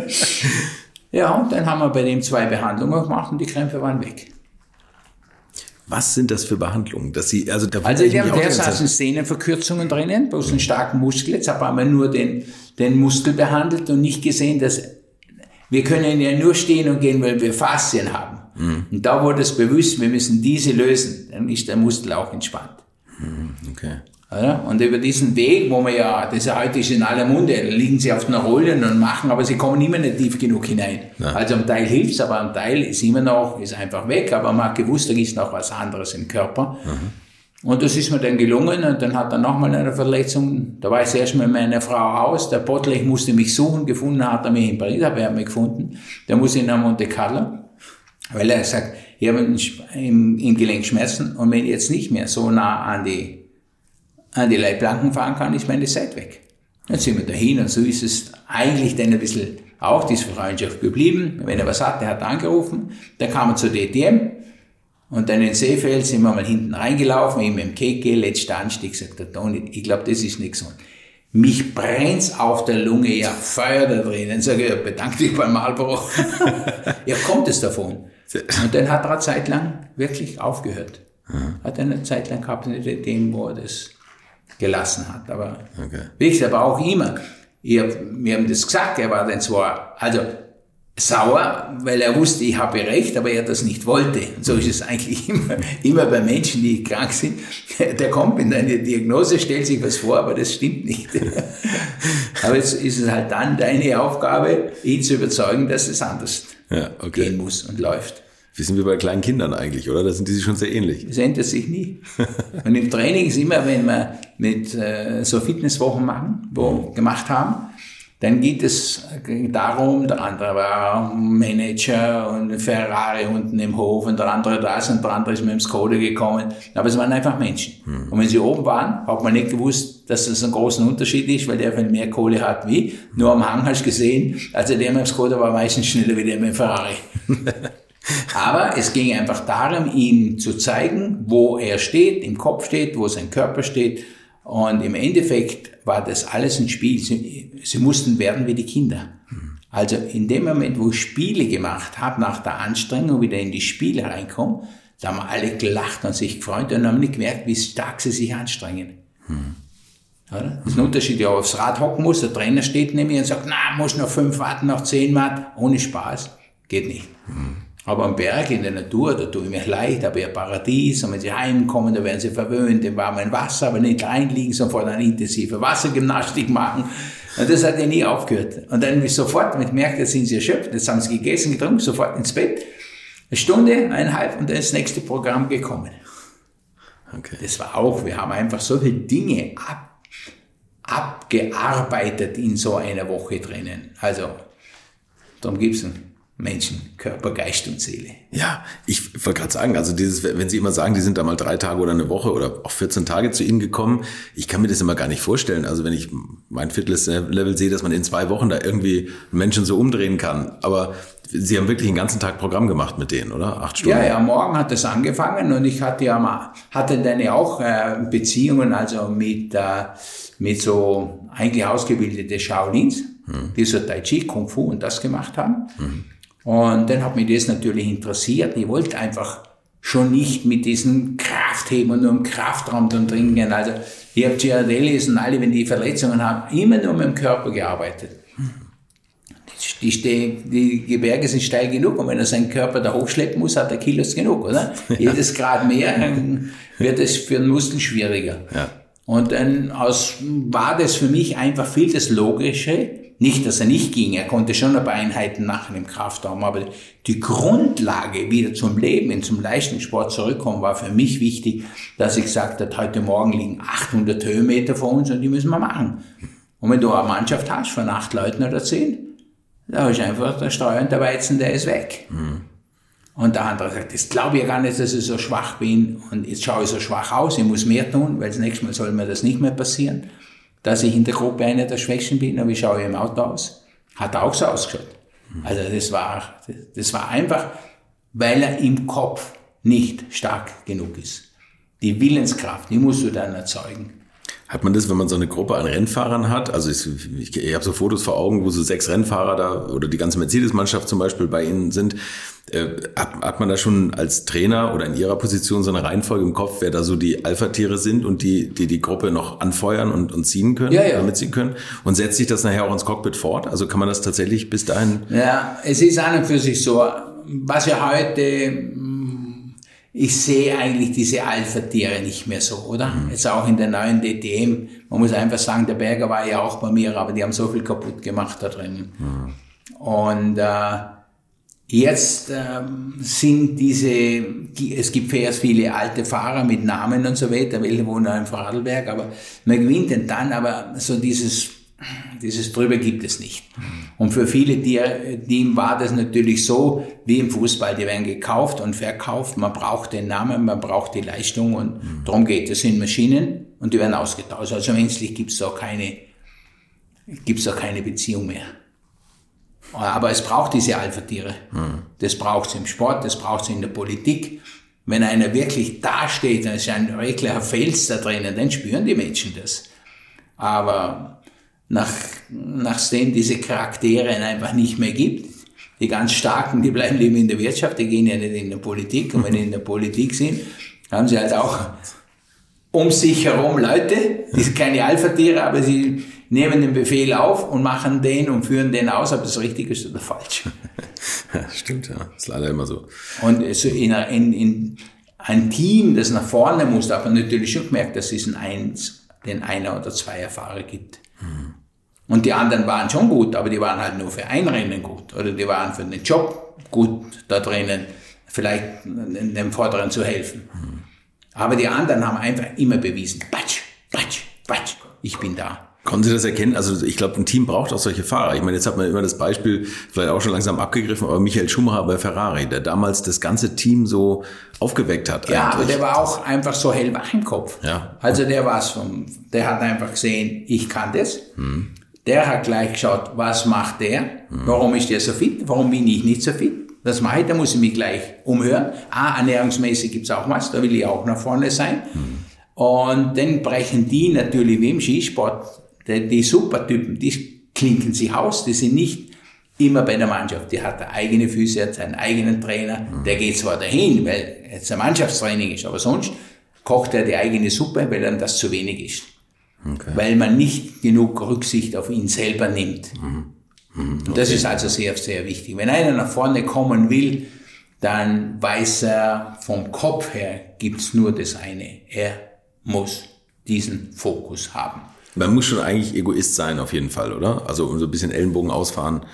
Ja, und dann haben wir bei dem zwei Behandlungen gemacht und die Krämpfe waren weg. Was sind das für Behandlungen? Dass Sie, also da also der, der saßen Sehnenverkürzungen drinnen, bloß einen starken Muskel. Jetzt haben wir nur den, den Muskel behandelt und nicht gesehen, dass wir können ja nur stehen und gehen, weil wir Faszien haben. Mhm. Und da wurde es bewusst, wir müssen diese lösen, dann ist der Muskel auch entspannt. Mhm, okay. Und über diesen Weg, wo man ja, das ja heute ist in aller Munde, liegen sie auf den Rollen und machen, aber sie kommen immer nicht tief genug hinein. Ja. Also am Teil hilft's, aber am Teil ist immer noch, ist einfach weg, aber man hat gewusst, da ist noch was anderes im Körper. Mhm. Und das ist mir dann gelungen und dann hat er nochmal eine Verletzung. Da war ich zuerst mit meiner Frau aus. Der Bottler, musste mich suchen, gefunden hat er mich in Paris, aber er hat mich gefunden. Der muss in Monte Carlo, weil er sagt, ich habe im, im Gelenk Schmerzen und wenn ich jetzt nicht mehr so nah an die an die Leitplanken fahren kann, ist meine Zeit weg. Dann sind wir dahin und so ist es eigentlich dann ein bisschen auch diese Freundschaft geblieben. Wenn er was hat, der hat angerufen, dann kam er zur DTM und dann in Seefeld sind wir mal hinten reingelaufen, ihm im KK, letzter Anstieg, sagt der Toni, ich glaube, das ist nicht gesund. Mich brennt's auf der Lunge, ja, Feuer da drin. Dann sage ich, ja, bedanke dich beim Marlboro. ja, kommt es davon. Und dann hat er eine Zeit lang wirklich aufgehört. Hat eine Zeit lang gehabt, dem, wo er das gelassen hat. Aber okay. wichtig, aber auch immer. Ich hab, wir haben das gesagt, er war dann zwar, also sauer, weil er wusste, ich habe recht, aber er das nicht wollte. Und so ist es eigentlich immer, immer bei Menschen, die krank sind. Der kommt mit einer Diagnose, stellt sich was vor, aber das stimmt nicht. aber jetzt ist es halt dann deine Aufgabe, ihn zu überzeugen, dass es anders ja, okay. gehen muss und läuft. Wie sind wir bei kleinen Kindern eigentlich, oder? Da sind die sich schon sehr ähnlich. Das ändert sich nie. Und im Training ist immer, wenn wir mit äh, so Fitnesswochen machen, wo mhm. gemacht haben, dann geht es darum, der andere war Manager und Ferrari unten im Hof und der andere das und der andere ist mit dem Skoda gekommen. Aber es waren einfach Menschen. Mhm. Und wenn sie oben waren, hat man nicht gewusst, dass das einen großen Unterschied ist, weil der viel mehr Kohle hat wie. Nur am Hang hast du gesehen, also der mit dem Skoda war meistens schneller wie der mit dem Ferrari. Aber es ging einfach darum, ihm zu zeigen, wo er steht, im Kopf steht, wo sein Körper steht. Und im Endeffekt war das alles ein Spiel. Sie, sie mussten werden wie die Kinder. Also in dem Moment, wo ich Spiele gemacht habe, nach der Anstrengung wieder in die Spiele reinkommen, da haben alle gelacht und sich gefreut und haben nicht gemerkt, wie stark sie sich anstrengen. Hm. Das ist ein Unterschied, ja, aufs Rad hocken muss, der Trainer steht neben mir und sagt, na, muss noch fünf warten, noch zehn warten, ohne Spaß. Geht nicht. Hm. Aber am Berg in der Natur, da tue ich mich leicht, ich ein Paradies, und wenn sie heimkommen, da werden sie verwöhnt im warmen Wasser, aber nicht reinliegen, sofort eine intensive Wassergymnastik machen. Und das hat ja nie aufgehört. Und dann sofort, wenn ich merke, jetzt sind sie erschöpft, jetzt haben sie gegessen, getrunken, sofort ins Bett. Eine Stunde, eineinhalb und dann ist das nächste Programm gekommen. Okay. Das war auch, wir haben einfach so viele Dinge ab, abgearbeitet in so einer Woche drinnen. Also, darum gibt es einen Menschen, Körper, Geist und Seele. Ja, ich wollte gerade sagen, also dieses, wenn Sie immer sagen, die sind da mal drei Tage oder eine Woche oder auch 14 Tage zu Ihnen gekommen, ich kann mir das immer gar nicht vorstellen. Also wenn ich mein Fitness-Level sehe, dass man in zwei Wochen da irgendwie Menschen so umdrehen kann. Aber Sie haben wirklich den ganzen Tag Programm gemacht mit denen, oder? Acht Stunden? Ja, ja, morgen hat es angefangen und ich hatte ja mal, hatte dann ja auch äh, Beziehungen, also mit, äh, mit so eigentlich ausgebildete Shaolins, hm. die so Tai Chi, Kung Fu und das gemacht haben. Hm. Und dann hat mich das natürlich interessiert. Ich wollte einfach schon nicht mit diesen Kraftheben und nur im Kraftraum dann drin gehen. Also ich habe Giardellis und alle, wenn die Verletzungen haben, immer nur mit dem Körper gearbeitet. Die, die, die Gebirge sind steil genug und wenn er seinen Körper da hochschleppen muss, hat er Kilos genug, oder? Ja. Jedes Grad mehr, wird es für den Muskel schwieriger. Ja. Und dann aus, war das für mich einfach viel das Logische, nicht, dass er nicht ging, er konnte schon ein paar Einheiten machen im Kraftraum, aber die Grundlage wieder zum Leben, zum Leistungssport zurückkommen, war für mich wichtig, dass ich gesagt habe, heute Morgen liegen 800 Höhenmeter vor uns und die müssen wir machen. Und wenn du eine Mannschaft hast von acht Leuten oder zehn, da ist einfach der Steuer und der Weizen, der ist weg. Mhm. Und der andere sagt, das glaube ich gar nicht, dass ich so schwach bin und jetzt schaue ich so schwach aus, ich muss mehr tun, weil das nächste Mal soll mir das nicht mehr passieren dass ich in der Gruppe einer der Schwächsten bin, aber wie schaue ich im Auto aus? Hat er auch so ausgeschaut. Also das war, das war einfach, weil er im Kopf nicht stark genug ist. Die Willenskraft, die musst du dann erzeugen. Hat man das, wenn man so eine Gruppe an Rennfahrern hat? Also ich, ich, ich habe so Fotos vor Augen, wo so sechs Rennfahrer da oder die ganze Mercedes-Mannschaft zum Beispiel bei Ihnen sind. Äh, hat, hat man da schon als Trainer oder in Ihrer Position so eine Reihenfolge im Kopf, wer da so die Alpha-Tiere sind und die, die die Gruppe noch anfeuern und, und ziehen können, ja, ja. damit sie können? Und setzt sich das nachher auch ins Cockpit fort? Also kann man das tatsächlich bis dahin? Ja, es ist an und für sich so. Was ja heute ich sehe eigentlich diese Alpha-Tiere nicht mehr so, oder? Mhm. Jetzt auch in der neuen DTM. Man muss einfach sagen, der Berger war ja auch bei mir, aber die haben so viel kaputt gemacht da drin. Mhm. Und äh, jetzt ähm, sind diese, es gibt sehr viele alte Fahrer mit Namen und so weiter, welche wohnen im Vorarlberg, aber man gewinnt den dann, aber so dieses dieses drüber gibt es nicht. Und für viele Teams war das natürlich so, wie im Fußball, die werden gekauft und verkauft, man braucht den Namen, man braucht die Leistung und mhm. darum geht es. sind Maschinen und die werden ausgetauscht. Also menschlich gibt es da keine, gibt's da keine Beziehung mehr. Aber es braucht diese Alpha-Tiere. Mhm. Das braucht es im Sport, das braucht es in der Politik. Wenn einer wirklich dasteht, dann ist ein wirklicher Fels da drinnen, dann spüren die Menschen das. Aber nach, nachdem diese Charaktere einfach nicht mehr gibt. Die ganz Starken, die bleiben lieber in der Wirtschaft, die gehen ja nicht in der Politik. Und wenn die in der Politik sind, haben sie halt auch um sich herum Leute, die sind keine Alpha-Tiere, aber sie nehmen den Befehl auf und machen den und führen den aus, ob das richtig ist oder falsch. Stimmt, ja. Das ist leider immer so. Und so in, in, in ein Team, das nach vorne muss, man natürlich schon gemerkt, dass es ein Eins, den einer oder zwei Fahrer gibt. Und die anderen waren schon gut, aber die waren halt nur für ein Rennen gut. Oder die waren für den Job gut da drinnen, vielleicht dem Vorderen zu helfen. Aber die anderen haben einfach immer bewiesen, patsch, patsch, patsch, ich bin da. Konnten Sie das erkennen? Also ich glaube, ein Team braucht auch solche Fahrer. Ich meine, jetzt hat man immer das Beispiel, vielleicht auch schon langsam abgegriffen, aber Michael Schumacher bei Ferrari, der damals das ganze Team so aufgeweckt hat. Ja, eigentlich. aber der war auch einfach so hellwach im Kopf. Ja. Also der war's vom, der hat einfach gesehen, ich kann das. Hm. Der hat gleich geschaut, was macht der? Hm. Warum ist der so fit? Warum bin ich nicht so fit? Das mache ich, da muss ich mich gleich umhören. Ah, ernährungsmäßig gibt's auch was, da will ich auch nach vorne sein. Hm. Und dann brechen die natürlich wie im Skisport die, die Supertypen, die klinken sich aus, die sind nicht immer bei der Mannschaft. Die hat eigene Füße, hat seinen eigenen Trainer. Mhm. Der geht zwar dahin, weil es ein Mannschaftstraining ist, aber sonst kocht er die eigene Suppe, weil dann das zu wenig ist. Okay. Weil man nicht genug Rücksicht auf ihn selber nimmt. Mhm. Mhm. Okay. Und das ist also sehr, sehr wichtig. Wenn einer nach vorne kommen will, dann weiß er vom Kopf her gibt's nur das eine. Er muss diesen Fokus haben. Man muss schon eigentlich Egoist sein, auf jeden Fall, oder? Also so ein bisschen Ellenbogen ausfahren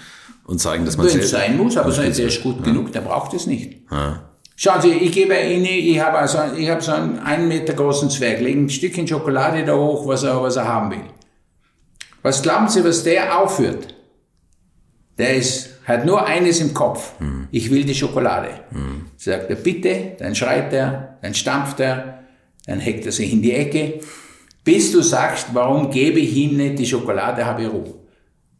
und zeigen, dass man Wenn es sein muss, aber der ist gut ja. genug, der braucht es nicht. Ja. Schauen Sie, ich gebe Ihnen, ich habe also, ich habe so einen einen Meter großen Zwerg, lege ein Stückchen Schokolade da hoch, was er, was er haben will. Was glauben Sie, was der aufführt? Der ist, hat nur eines im Kopf. Hm. Ich will die Schokolade. Hm. Sagt er, bitte, dann schreit er, dann stampft er, dann heckt er sich in die Ecke, bis du sagst, warum gebe ich ihm nicht die Schokolade, habe ich Ruhe.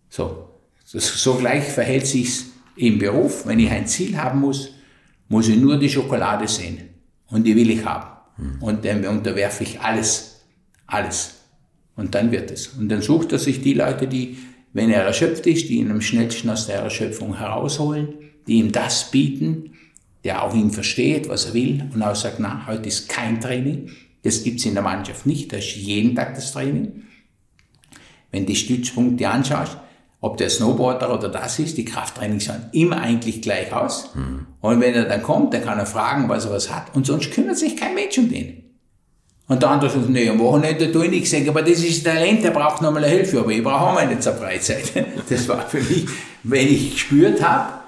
So. So gleich verhält sich's im Beruf. Wenn ich ein Ziel haben muss, muss ich nur die Schokolade sehen. Und die will ich haben. Mhm. Und dann unterwerfe ich alles. Alles. Und dann wird es. Und dann sucht er sich die Leute, die, wenn er erschöpft ist, die ihn am schnellsten aus der Erschöpfung herausholen, die ihm das bieten, der auch ihn versteht, was er will und auch sagt, na, heute ist kein Training. Das gibt's in der Mannschaft nicht. Da ist jeden Tag das Training. Wenn du die Stützpunkte anschaust, ob der Snowboarder oder das ist, die Krafttrainings sehen immer eigentlich gleich aus. Mhm. Und wenn er dann kommt, dann kann er fragen, was er was hat. Und sonst kümmert sich kein Mensch um den. Und der andere sagt, nee, am Wochenende tue ich nichts. Ich aber das ist Talent, der braucht nochmal eine Hilfe. Aber ich brauche auch meine zur Freizeit. Das war für mich, wenn ich gespürt habe,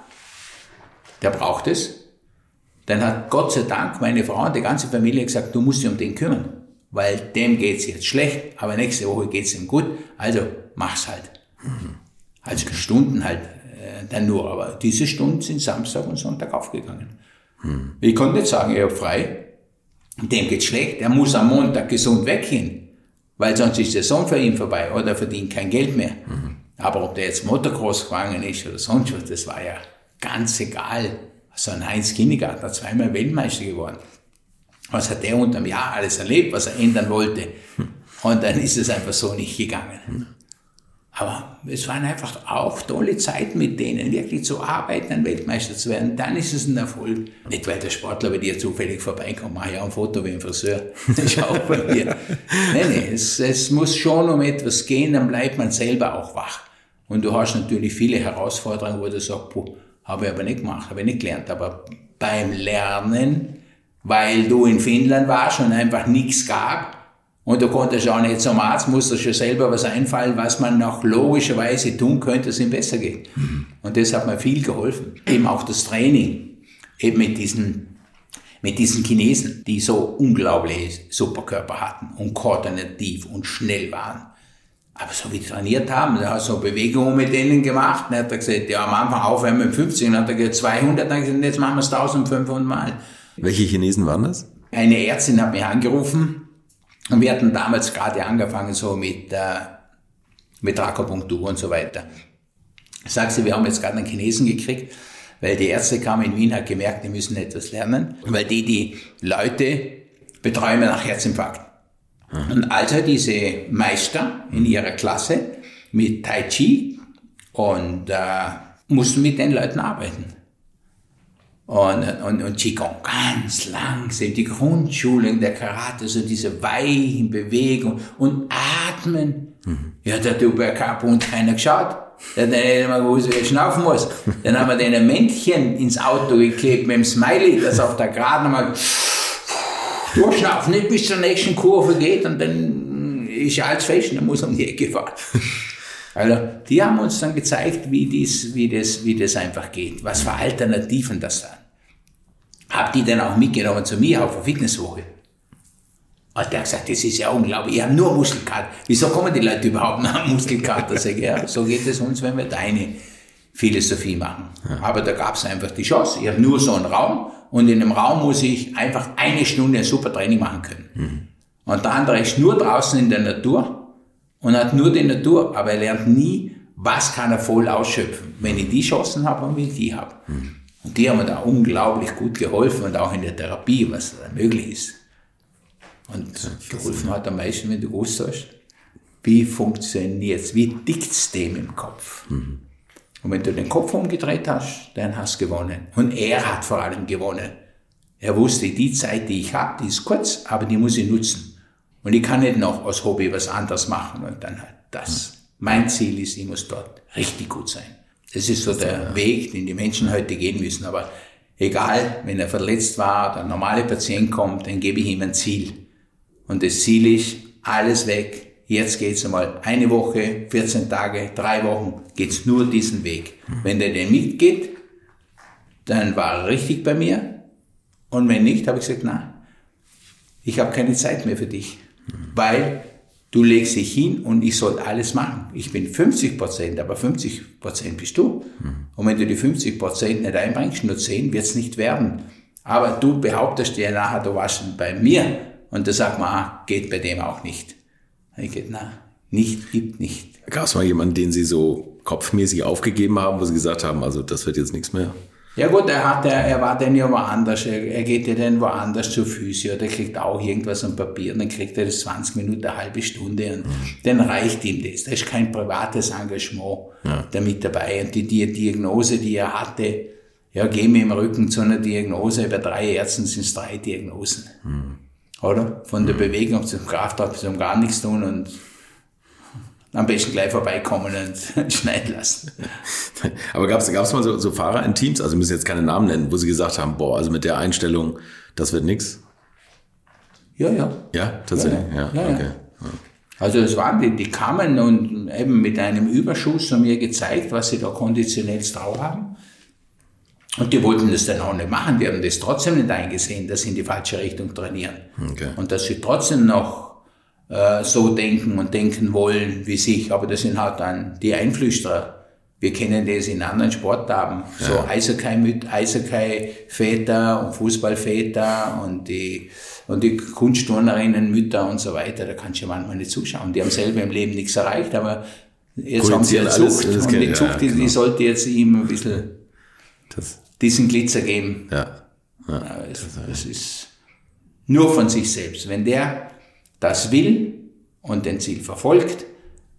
der braucht es, dann hat Gott sei Dank meine Frau und die ganze Familie gesagt, du musst dich um den kümmern. Weil dem geht's jetzt schlecht, aber nächste Woche geht's ihm gut. Also mach's halt. Mhm. Also Stunden halt äh, dann nur, aber diese Stunden sind Samstag und Sonntag aufgegangen. Hm. Ich konnte nicht sagen, er habe frei, dem geht's schlecht, er muss am Montag gesund weggehen, weil sonst ist der Sohn für ihn vorbei oder er verdient kein Geld mehr. Mhm. Aber ob der jetzt Motocross gegangen ist oder sonst was, das war ja ganz egal. So ein Heinz Kindergartner, zweimal Weltmeister geworden. Was hat der unterm Jahr alles erlebt, was er ändern wollte? Hm. Und dann ist es einfach so nicht gegangen. Hm. Aber es waren einfach auch tolle Zeiten mit denen, wirklich zu arbeiten, ein Weltmeister zu werden. Dann ist es ein Erfolg. Nicht, weil der Sportler bei dir zufällig vorbeikommt, mach ja ein Foto wie ein Friseur. Das ist auch bei mir. Nein, nein, es, es muss schon um etwas gehen, dann bleibt man selber auch wach. Und du hast natürlich viele Herausforderungen, wo du sagst, puh, habe ich aber nicht gemacht, habe ich nicht gelernt. Aber beim Lernen, weil du in Finnland warst und einfach nichts gab, und du konntest auch nicht zum Arzt, musstest schon selber was einfallen, was man noch logischerweise tun könnte, dass es ihm besser geht. Mhm. Und das hat mir viel geholfen. Eben auch das Training, eben mit diesen, mit diesen Chinesen, die so unglaubliche Superkörper hatten und koordinativ und schnell waren. Aber so wie die trainiert haben, da hast du so Bewegungen mit denen gemacht, dann hat er gesagt, ja, am Anfang aufwärmen mit 50, dann hat er gesagt 200, dann gesagt, jetzt machen wir es 1500 Mal. Welche Chinesen waren das? Eine Ärztin hat mich angerufen, und wir hatten damals gerade angefangen so mit, äh, mit Akupunktur und so weiter. Sagt sie, wir haben jetzt gerade einen Chinesen gekriegt, weil die Ärzte kamen in Wien, hat gemerkt, die müssen etwas lernen, weil die die Leute betreuen nach Herzinfarkt. Und also diese Meister in ihrer Klasse mit Tai Chi und äh, mussten mit den Leuten arbeiten und, und, und Qigong ganz langsam, die Grundschulung der Karate, so diese weichen Bewegungen und Atmen. Mhm. Ja, der hat über keinen keiner geschaut. Der hat nicht mal gewusst, wie er schnaufen muss. Dann haben wir den ein Männchen ins Auto geklebt mit dem Smiley, das auf der Geraden mal durchschnaufen, nicht bis zur nächsten Kurve geht und dann ist alles fest dann muss um die Ecke fahren. Also, die haben uns dann gezeigt, wie, dies, wie, das, wie das einfach geht, was für Alternativen das dann. Hab die dann auch mitgenommen zu mir auf eine Fitnesswoche. Und der hat gesagt, das ist ja unglaublich, ich habe nur Muskelkater. Wieso kommen die Leute überhaupt nach Muskelkater? Sag ich, ja, so geht es uns, wenn wir deine Philosophie machen. Ja. Aber da gab es einfach die Chance. Ich habe nur so einen Raum und in dem Raum muss ich einfach eine Stunde ein super Training machen können. Mhm. Und der andere ist nur draußen in der Natur und hat nur die Natur, aber er lernt nie, was kann er voll ausschöpfen. Wenn ich die Chancen habe und wie ich die habe. Mhm. Und die haben mir da unglaublich gut geholfen und auch in der Therapie, was da möglich ist. Und geholfen hat am meisten, wenn du gewusst hast, wie funktioniert's, wie dickt's dem im Kopf. Mhm. Und wenn du den Kopf umgedreht hast, dann hast du gewonnen. Und er hat vor allem gewonnen. Er wusste, die Zeit, die ich habe, die ist kurz, aber die muss ich nutzen. Und ich kann nicht noch als Hobby was anderes machen und dann halt das. Mein Ziel ist, ich muss dort richtig gut sein. Das ist so der Weg, den die Menschen heute gehen müssen. Aber egal, wenn er verletzt war oder ein normaler Patient kommt, dann gebe ich ihm ein Ziel. Und das Ziel ist, alles weg. Jetzt geht's einmal eine Woche, 14 Tage, drei Wochen, geht's nur diesen Weg. Wenn der den mitgeht, dann war er richtig bei mir. Und wenn nicht, habe ich gesagt, nein, ich habe keine Zeit mehr für dich. Weil du legst dich hin und ich soll alles machen. Ich bin 50 Prozent, aber 50 Prozent bist du. Und wenn du die 50 Prozent nicht einbringst, nur 10, wird es nicht werden. Aber du behauptest dir nachher, du warst bei mir. Und da sagt man, ah, geht bei dem auch nicht. Ich geht, na, nicht, gibt nicht. Gab es mal jemanden, den Sie so kopfmäßig aufgegeben haben, wo Sie gesagt haben, also das wird jetzt nichts mehr? Ja gut, er, hat, er, er war dann ja woanders, er, er geht ja dann woanders zur Physio, der kriegt auch irgendwas am Papier und dann kriegt er das 20 Minuten, eine halbe Stunde und dann reicht ihm das. Da ist kein privates Engagement ja. damit dabei. Und die, die Diagnose, die er hatte, ja, gehen wir im Rücken zu einer Diagnose, bei drei Ärzten sind es drei Diagnosen. Mhm. Oder? Von der mhm. Bewegung zum Krafttrag zum gar nichts tun und am besten gleich vorbeikommen und schneiden lassen. Aber gab es mal so, so Fahrer in Teams, also müssen jetzt keine Namen nennen, wo sie gesagt haben, boah, also mit der Einstellung, das wird nix? Ja, ja. Ja, tatsächlich. Ja, ja. ja, okay. ja. Also es waren die, die kamen und eben mit einem Überschuss haben mir gezeigt, was sie da konditionell drauf haben. Und die wollten das dann auch nicht machen. Die haben das trotzdem nicht eingesehen, dass sie in die falsche Richtung trainieren. Okay. Und dass sie trotzdem noch äh, so denken und denken wollen wie sich. Aber das sind halt dann die Einflüsterer. Wir kennen das in anderen Sportarten. Ja. So Eishockey-Väter und Fußballväter und die, und die Kunstturnerinnen, Mütter und so weiter. Da kannst du ja manchmal nicht zuschauen. Die haben selber im Leben nichts erreicht, aber jetzt haben sie eine Zucht. Alles, und die Zucht, ja, genau. die, sollte jetzt ihm ein bisschen das. Diesen Glitzer geben. Ja. ja. Das, das ist nur von sich selbst. Wenn der das will und den Ziel verfolgt,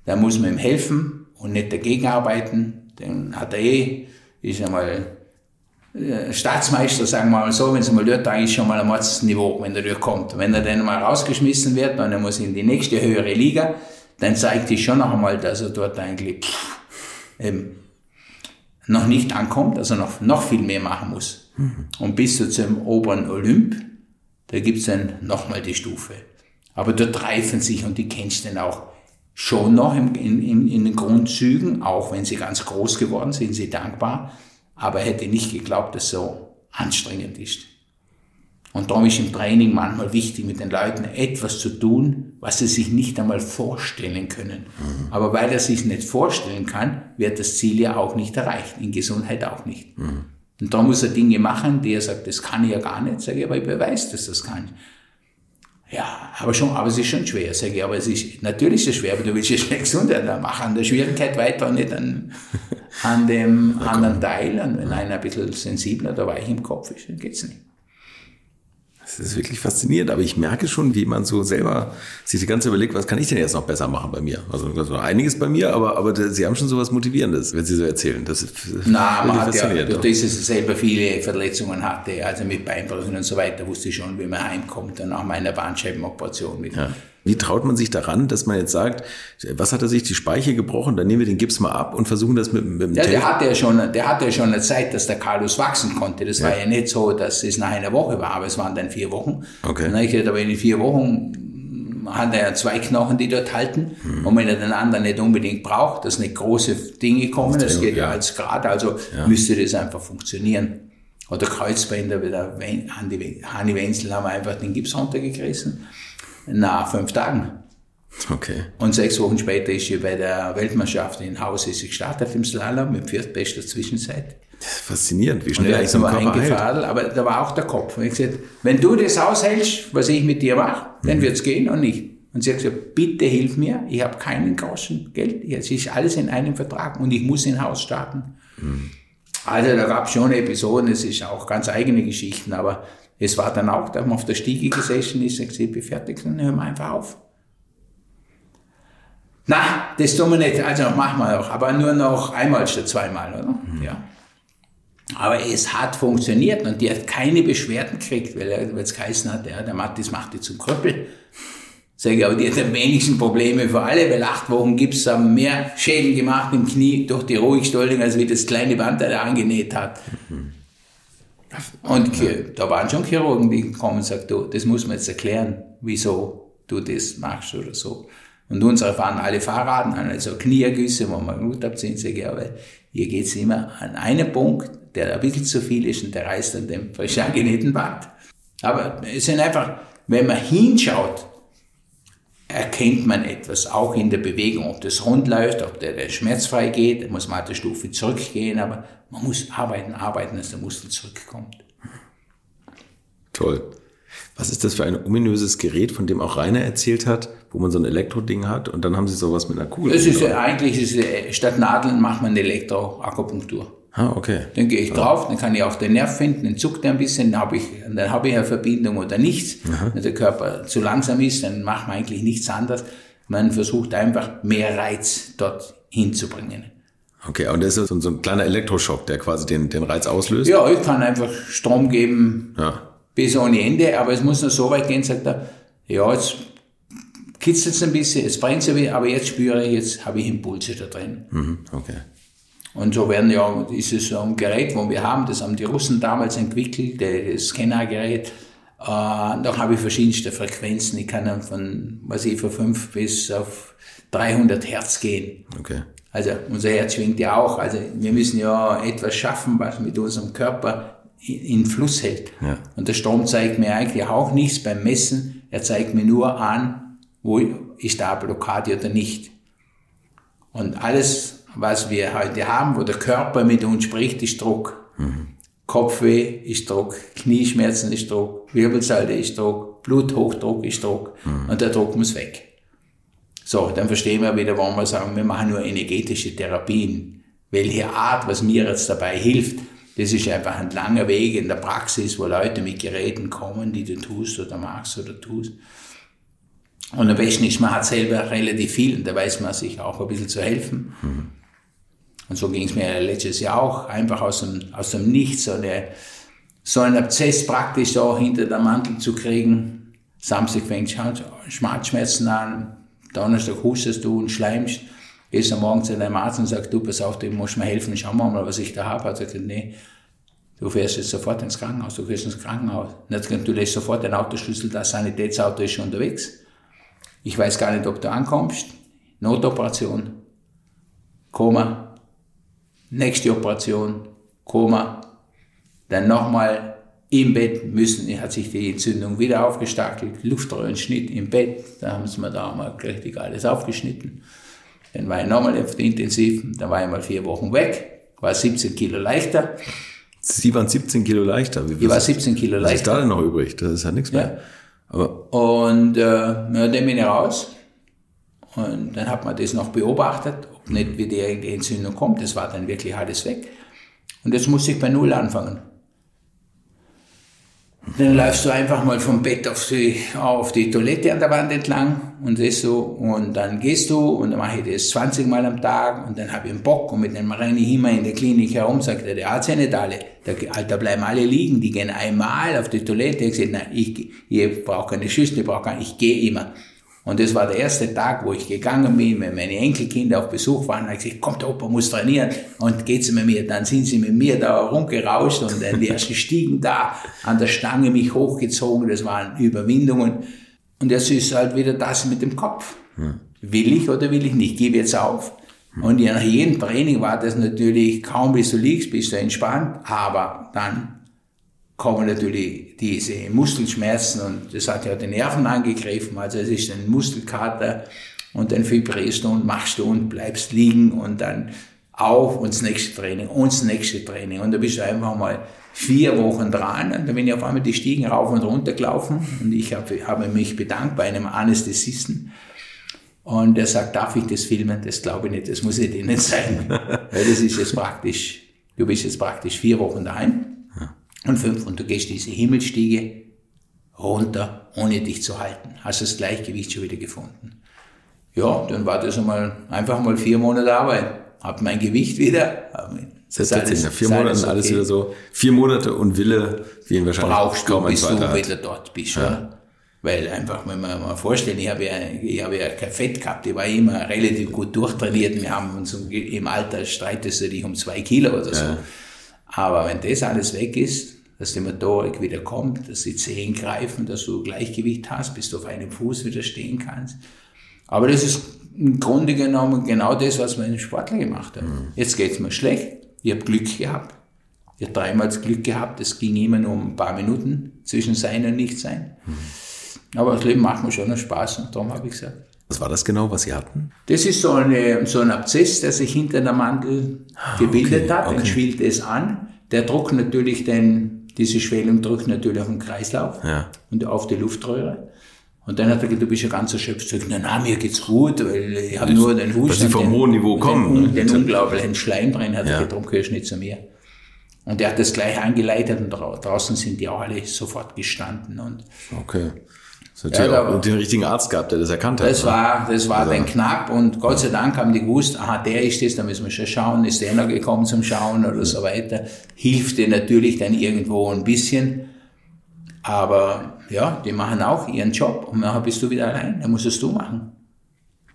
dann muss man ihm helfen und nicht dagegen arbeiten. Dann hat er eh, ist einmal äh, Staatsmeister, sagen wir mal so, wenn es mal dort da ist, schon mal ein Mordsniveau, wenn er dort kommt. Wenn er dann mal rausgeschmissen wird und er muss in die nächste höhere Liga, dann zeigt sich schon noch einmal, dass er dort eigentlich pff, eben noch nicht ankommt, also noch, noch viel mehr machen muss. Mhm. Und bis zu zum oberen Olymp, da gibt's dann nochmal die Stufe. Aber dort reifen sich, und die kennst du dann auch, schon noch in, in, in den Grundzügen, auch wenn sie ganz groß geworden sind, sie dankbar, aber hätte nicht geglaubt, dass so anstrengend ist. Und darum ist im Training manchmal wichtig, mit den Leuten etwas zu tun, was sie sich nicht einmal vorstellen können. Mhm. Aber weil er sich nicht vorstellen kann, wird das Ziel ja auch nicht erreicht, in Gesundheit auch nicht. Mhm. Und da muss er Dinge machen, die er sagt, das kann ich ja gar nicht, sage ich, aber ich beweise, dass das kann. Ja, aber schon, aber es ist schon schwer, sage ich. Aber es ist, natürlich ist es schwer, aber du willst ja schnell Gesundheit machen, an der Schwierigkeit weiter, nicht an, an dem anderen Teil. Und wenn einer ein bisschen sensibler oder weich im Kopf ist, dann geht's nicht. Das ist wirklich faszinierend, aber ich merke schon, wie man so selber sich die ganze überlegt, was kann ich denn jetzt noch besser machen bei mir? Also, einiges bei mir, aber, aber Sie haben schon so was Motivierendes, wenn Sie so erzählen. Das ist Na, man hat ja, durch das, dass ich selber viele Verletzungen hatte, also mit Beinbrüchen und so weiter, wusste ich schon, wie man heimkommt, dann nach meiner Bandscheibenoperation mit. Ja. Wie traut man sich daran, dass man jetzt sagt, was hat er sich die Speiche gebrochen, dann nehmen wir den Gips mal ab und versuchen das mit, mit dem Ja, der hatte ja schon, der hatte ja schon eine Zeit, dass der Carlos wachsen konnte. Das ja. war ja nicht so, dass es nach einer Woche war, aber es waren dann vier Wochen. Okay. Und ich aber in vier Wochen hat er zwei Knochen, die dort halten. Mhm. Und wenn er den anderen nicht unbedingt braucht, dass nicht große Dinge kommen, das geht ja als Grad, also ja. müsste das einfach funktionieren. Oder Kreuzbänder, wie der Hanni Wenzel haben wir einfach den Gips runtergerissen nach fünf Tagen. Okay. Und sechs Wochen später ist sie bei der Weltmeisterschaft in Haus ist sie gestartet im Slalom mit viertbester Zwischenzeit. Faszinierend, wie schnell eigentlich so ein Körper Aber da war auch der Kopf. Und ich gesagt, wenn du das aushältst, was ich mit dir mache, dann mhm. wird's gehen und nicht. Und sie hat gesagt, bitte hilf mir, ich habe keinen großen Geld, es ist alles in einem Vertrag und ich muss in Haus starten. Mhm. Also da gab es schon Episoden, es ist auch ganz eigene Geschichten, aber es war dann auch, da man auf der Stiege gesessen ist, ich gesagt, ich fertig, dann hören wir einfach auf. Na, das tun wir nicht, also machen wir auch, aber nur noch einmal statt zweimal, oder? Mhm. Ja. Aber es hat funktioniert und die hat keine Beschwerden gekriegt, weil er es geheißen hat, ja, der Mattis macht die zum Krüppel. Sag ich, aber die hat am wenigsten Probleme für alle, weil acht Wochen Gips haben mehr Schäden gemacht im Knie durch die Ruhigstellung, als wie das kleine Band, der er angenäht hat. Mhm. Und da waren schon Chirurgen, die kommen und sagen, du, das muss man jetzt erklären, wieso du das machst oder so. Und unsere fahren alle Fahrraden an, also Knieergüsse, wo man gut abziehen, sage ich, aber hier geht's immer an einen Punkt, der ein bisschen zu viel ist und der reißt an dem frisch angenähten Band. Aber es sind einfach, wenn man hinschaut, erkennt man etwas, auch in der Bewegung, ob das rund läuft, ob der, der schmerzfrei geht, muss man eine Stufe zurückgehen, aber man muss arbeiten, arbeiten, dass der Muskel zurückkommt. Toll. Was ist das für ein ominöses Gerät, von dem auch Rainer erzählt hat, wo man so ein Elektroding hat und dann haben Sie sowas mit einer Kugel? Das ist ja, eigentlich, ist, statt Nadeln macht man Elektroakupunktur. Ah, okay. Dann gehe ich drauf, dann kann ich auch den Nerv finden, dann zuckt er ein bisschen, dann habe ich, dann habe ich eine Verbindung oder nichts. Aha. Wenn der Körper zu langsam ist, dann macht man eigentlich nichts anderes. Man versucht einfach mehr Reiz dort hinzubringen. Okay, und das ist so ein kleiner Elektroschock, der quasi den, den Reiz auslöst? Ja, ich kann einfach Strom geben ja. bis ohne Ende, aber es muss nur so weit gehen, sagt er, ja, jetzt kitzelt es ein bisschen, es brennt so aber jetzt spüre ich, jetzt habe ich Impulse da drin. Mhm, okay. Und so werden ja, ist es so ein Gerät, wo wir haben, das haben die Russen damals entwickelt, das Scannergerät. Äh, da habe ich verschiedenste Frequenzen. Ich kann dann von, was ich, von 5 bis auf 300 Hertz gehen. Okay. Also unser Herz schwingt ja auch. Also wir müssen ja etwas schaffen, was mit unserem Körper in Fluss hält. Ja. Und der Strom zeigt mir eigentlich auch nichts beim Messen. Er zeigt mir nur an, wo ist da Blockade oder nicht. Und alles was wir heute haben, wo der Körper mit uns spricht, ist Druck. Mhm. Kopfweh ist Druck, Knieschmerzen ist Druck, Wirbelsäule ist Druck, Bluthochdruck ist Druck mhm. und der Druck muss weg. So, dann verstehen wir wieder, warum wir sagen, wir machen nur energetische Therapien. Welche Art, was mir jetzt dabei hilft, das ist einfach ein langer Weg in der Praxis, wo Leute mit Geräten kommen, die du tust oder magst oder tust. Und am besten ist, man hat selber relativ viel und da weiß man sich auch ein bisschen zu helfen. Mhm. Und so ging es mir letztes Jahr auch, einfach aus dem, aus dem Nichts, so, eine, so einen Abzess praktisch auch hinter der Mantel zu kriegen. Samstag fängt Schmerzschmerzen an, Donnerstag hustest du und schleimst, gehst am Morgen zu deinem Arzt und sagst, du, pass auf, du musst mir helfen, schau mal, was ich da habe. Er sagt, nee, du fährst jetzt sofort ins Krankenhaus, du fährst ins Krankenhaus. Und du lässt sofort den Autoschlüssel, das Sanitätsauto ist schon unterwegs. Ich weiß gar nicht, ob du ankommst. Notoperation, Koma, nächste Operation, Koma, dann nochmal im Bett müssen, hat sich die Entzündung wieder aufgestachelt, Luftröhrenschnitt im Bett, da haben sie mir da mal richtig alles aufgeschnitten. Dann war ich nochmal auf der Intensiv, dann war ich mal vier Wochen weg, war 17 Kilo leichter. Sie waren 17 Kilo leichter? Wie ich war 17 Kilo leichter. Was ist da denn noch übrig? Das ist ja nichts mehr. Ja. Aber und äh, ja, dann bin ich raus. Und dann hat man das noch beobachtet nicht wie die Entzündung kommt. Das war dann wirklich alles weg. Und jetzt muss ich bei Null anfangen. Dann läufst du einfach mal vom Bett auf die, auf die Toilette an der Wand entlang und das so. Und dann gehst du und dann mache ich das 20 Mal am Tag und dann habe ich einen Bock und mit dem renne ich immer in der Klinik herum, sagt er, der Arzt ja nicht alle. Der, Alter, bleiben alle liegen, die gehen einmal auf die Toilette. Ich sage, nein, ich, ich brauche keine Schüssel, ich brauche keine, ich gehe immer. Und das war der erste Tag, wo ich gegangen bin, wenn meine Enkelkinder auf Besuch waren, habe ich gesagt, kommt, Opa muss trainieren und geht sie mit mir. Dann sind sie mit mir da rumgerauscht und dann die ersten Stiegen da an der Stange mich hochgezogen. Das waren Überwindungen. Und jetzt ist halt wieder das mit dem Kopf. Hm. Will ich oder will ich nicht? Gebe jetzt auf. Und nach jedem Training war das natürlich, kaum bis du liegst, bist du entspannt, aber dann kommen natürlich diese Muskelschmerzen und das hat ja die Nerven angegriffen, also es ist ein Muskelkater und dann vibrierst du und machst du und bleibst liegen und dann auf und das nächste Training und das nächste Training. Und da bist du einfach mal vier Wochen dran und dann bin ich auf einmal die Stiegen rauf und runter gelaufen und ich habe, habe mich bedankt bei einem Anästhesisten. Und er sagt, darf ich das filmen? Das glaube ich nicht, das muss ich dir nicht zeigen, weil das ist jetzt praktisch, du bist jetzt praktisch vier Wochen daheim und fünf und du gehst diese Himmelstiege runter, ohne dich zu halten. Hast das Gleichgewicht schon wieder gefunden. Ja, dann war das einmal, einfach mal vier Monate Arbeit. Hab mein Gewicht wieder. Das heißt, alles, nach vier Monaten okay. alles wieder so. Vier Monate und Wille, wie ihn wahrscheinlich Brauchst du, bis du hat. wieder dort bist. Ja. Weil einfach, wenn man mal vorstellt, ich habe ja, ich habe ja kein Fett gehabt, ich war immer relativ gut durchtrainiert. Wir haben uns im Alter streitest du dich um zwei Kilo oder so. Ja. Aber wenn das alles weg ist, dass die Motorik wieder kommt, dass die Zehen greifen, dass du Gleichgewicht hast, bis du auf einem Fuß wieder stehen kannst. Aber das ist im Grunde genommen genau das, was wir in Sportler gemacht haben. Mhm. Jetzt geht's mir schlecht. Ich habe Glück gehabt. Ich habe dreimal das Glück gehabt. Es ging immer nur um ein paar Minuten zwischen Sein und Nichtsein. Mhm. Aber das Leben macht mir schon noch Spaß und darum habe ich gesagt. Was war das genau, was Sie hatten? Das ist so, eine, so ein Abszess, der sich hinter der Mandel ah, gebildet okay, hat. Dann okay. schwillt es an. Der druckt natürlich den, diese Schwellung drückt natürlich auf den Kreislauf ja. und auf die Luftröhre. Und dann hat er gesagt, du bist ja ganz erschöpft. Sag, na, na, mir geht's gut, weil ich habe nur den Husten. Weil sie vom hohen Niveau kommen. Den, den unglaublichen Schleimbrenn hat er ja. darum gehörst nicht zu mir. Und er hat das gleich angeleitet und draußen sind die auch alle sofort gestanden. Und okay. Das hat ja, auch den richtigen Arzt gehabt, der das erkannt hat. Das war, das war also. dann knapp und Gott sei Dank haben die gewusst, aha, der ist das, da müssen wir schon schauen, ist der noch gekommen zum Schauen oder so weiter. Hilft dir natürlich dann irgendwo ein bisschen. Aber ja, die machen auch ihren Job und nachher bist du wieder allein, dann musst es du machen.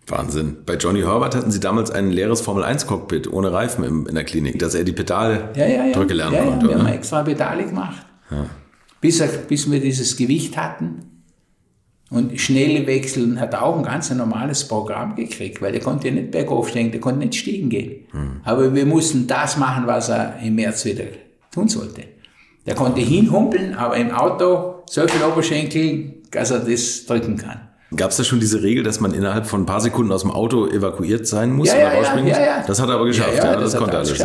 Wahnsinn. Bei Johnny Herbert hatten sie damals ein leeres Formel-1-Cockpit ohne Reifen in der Klinik, dass er die Pedale ja, ja, ja. drücke lernen ja, konnte. Ja, wir haben extra Pedale gemacht. Bis, bis wir dieses Gewicht hatten. Und schnelle Wechseln hat auch ein ganz normales Programm gekriegt, weil der konnte ja nicht bergauf steigen, der konnte nicht stiegen gehen. Hm. Aber wir mussten das machen, was er im März wieder tun sollte. Der konnte hinhumpeln, aber im Auto so viel Oberschenkel, dass er das drücken kann. Gab es da schon diese Regel, dass man innerhalb von ein paar Sekunden aus dem Auto evakuiert sein muss? Ja, ja, ja, ja, ja, Das hat er aber geschafft, ja, ja, das, das konnte alles.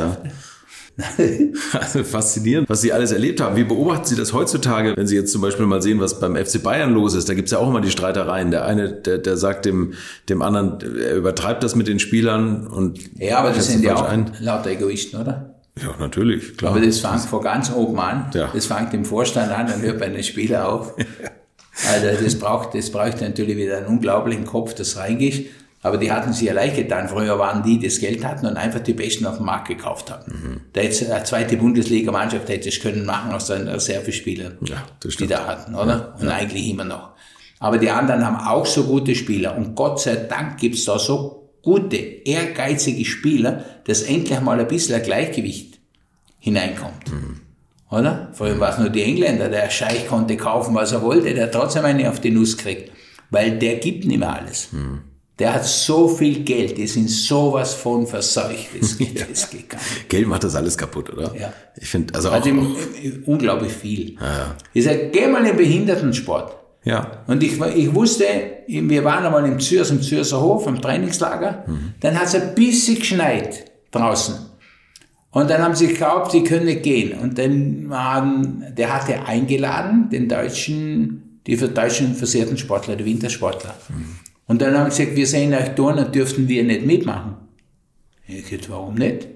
Also faszinierend, was Sie alles erlebt haben. Wie beobachten Sie das heutzutage, wenn Sie jetzt zum Beispiel mal sehen, was beim FC Bayern los ist? Da gibt's ja auch immer die Streitereien. Der eine, der, der sagt dem, dem anderen, er übertreibt das mit den Spielern und. Ja, aber das sind ja auch ein. lauter Egoisten, oder? Ja, natürlich, klar. Aber das fängt vor ganz oben an. Ja. Das fängt im Vorstand an und hört bei den Spielern auf. Also das braucht, das braucht natürlich wieder einen unglaublichen Kopf, das reingeht. Aber die hatten sich ja leicht getan. Früher waren die, die das Geld hatten und einfach die Besten auf dem Markt gekauft haben. Mhm. Da jetzt eine zweite Bundesliga-Mannschaft hätte es können machen aus den Reservespielern, ja, die da hatten, oder? Ja, und eigentlich immer noch. Aber die anderen haben auch so gute Spieler. Und Gott sei Dank gibt's da so gute, ehrgeizige Spieler, dass endlich mal ein bisschen ein Gleichgewicht hineinkommt. Mhm. Oder? Früher war es nur die Engländer. Der Scheich konnte kaufen, was er wollte, der hat trotzdem eine auf die Nuss kriegt. Weil der gibt nicht mehr alles. Mhm. Der hat so viel Geld, die sind sowas von verseucht. Das geht, ja. gar nicht. Geld macht das alles kaputt, oder? Ja. Ich finde, also, auch, auch, unglaublich viel. Ja, ja. Ich sage, geh mal in den Behindertensport. Ja. Und ich, ich wusste, wir waren einmal im Zürs, im Zürser Hof, im Trainingslager, mhm. dann hat es ein bisschen geschneit draußen. Und dann haben sie geglaubt, sie können nicht gehen. Und dann waren, der hatte eingeladen, den deutschen, die für deutschen versehrten Sportler, die Wintersportler. Mhm. Und dann haben sie gesagt, wir sehen euch da, dann dürften wir nicht mitmachen. Ich gesagt, warum nicht?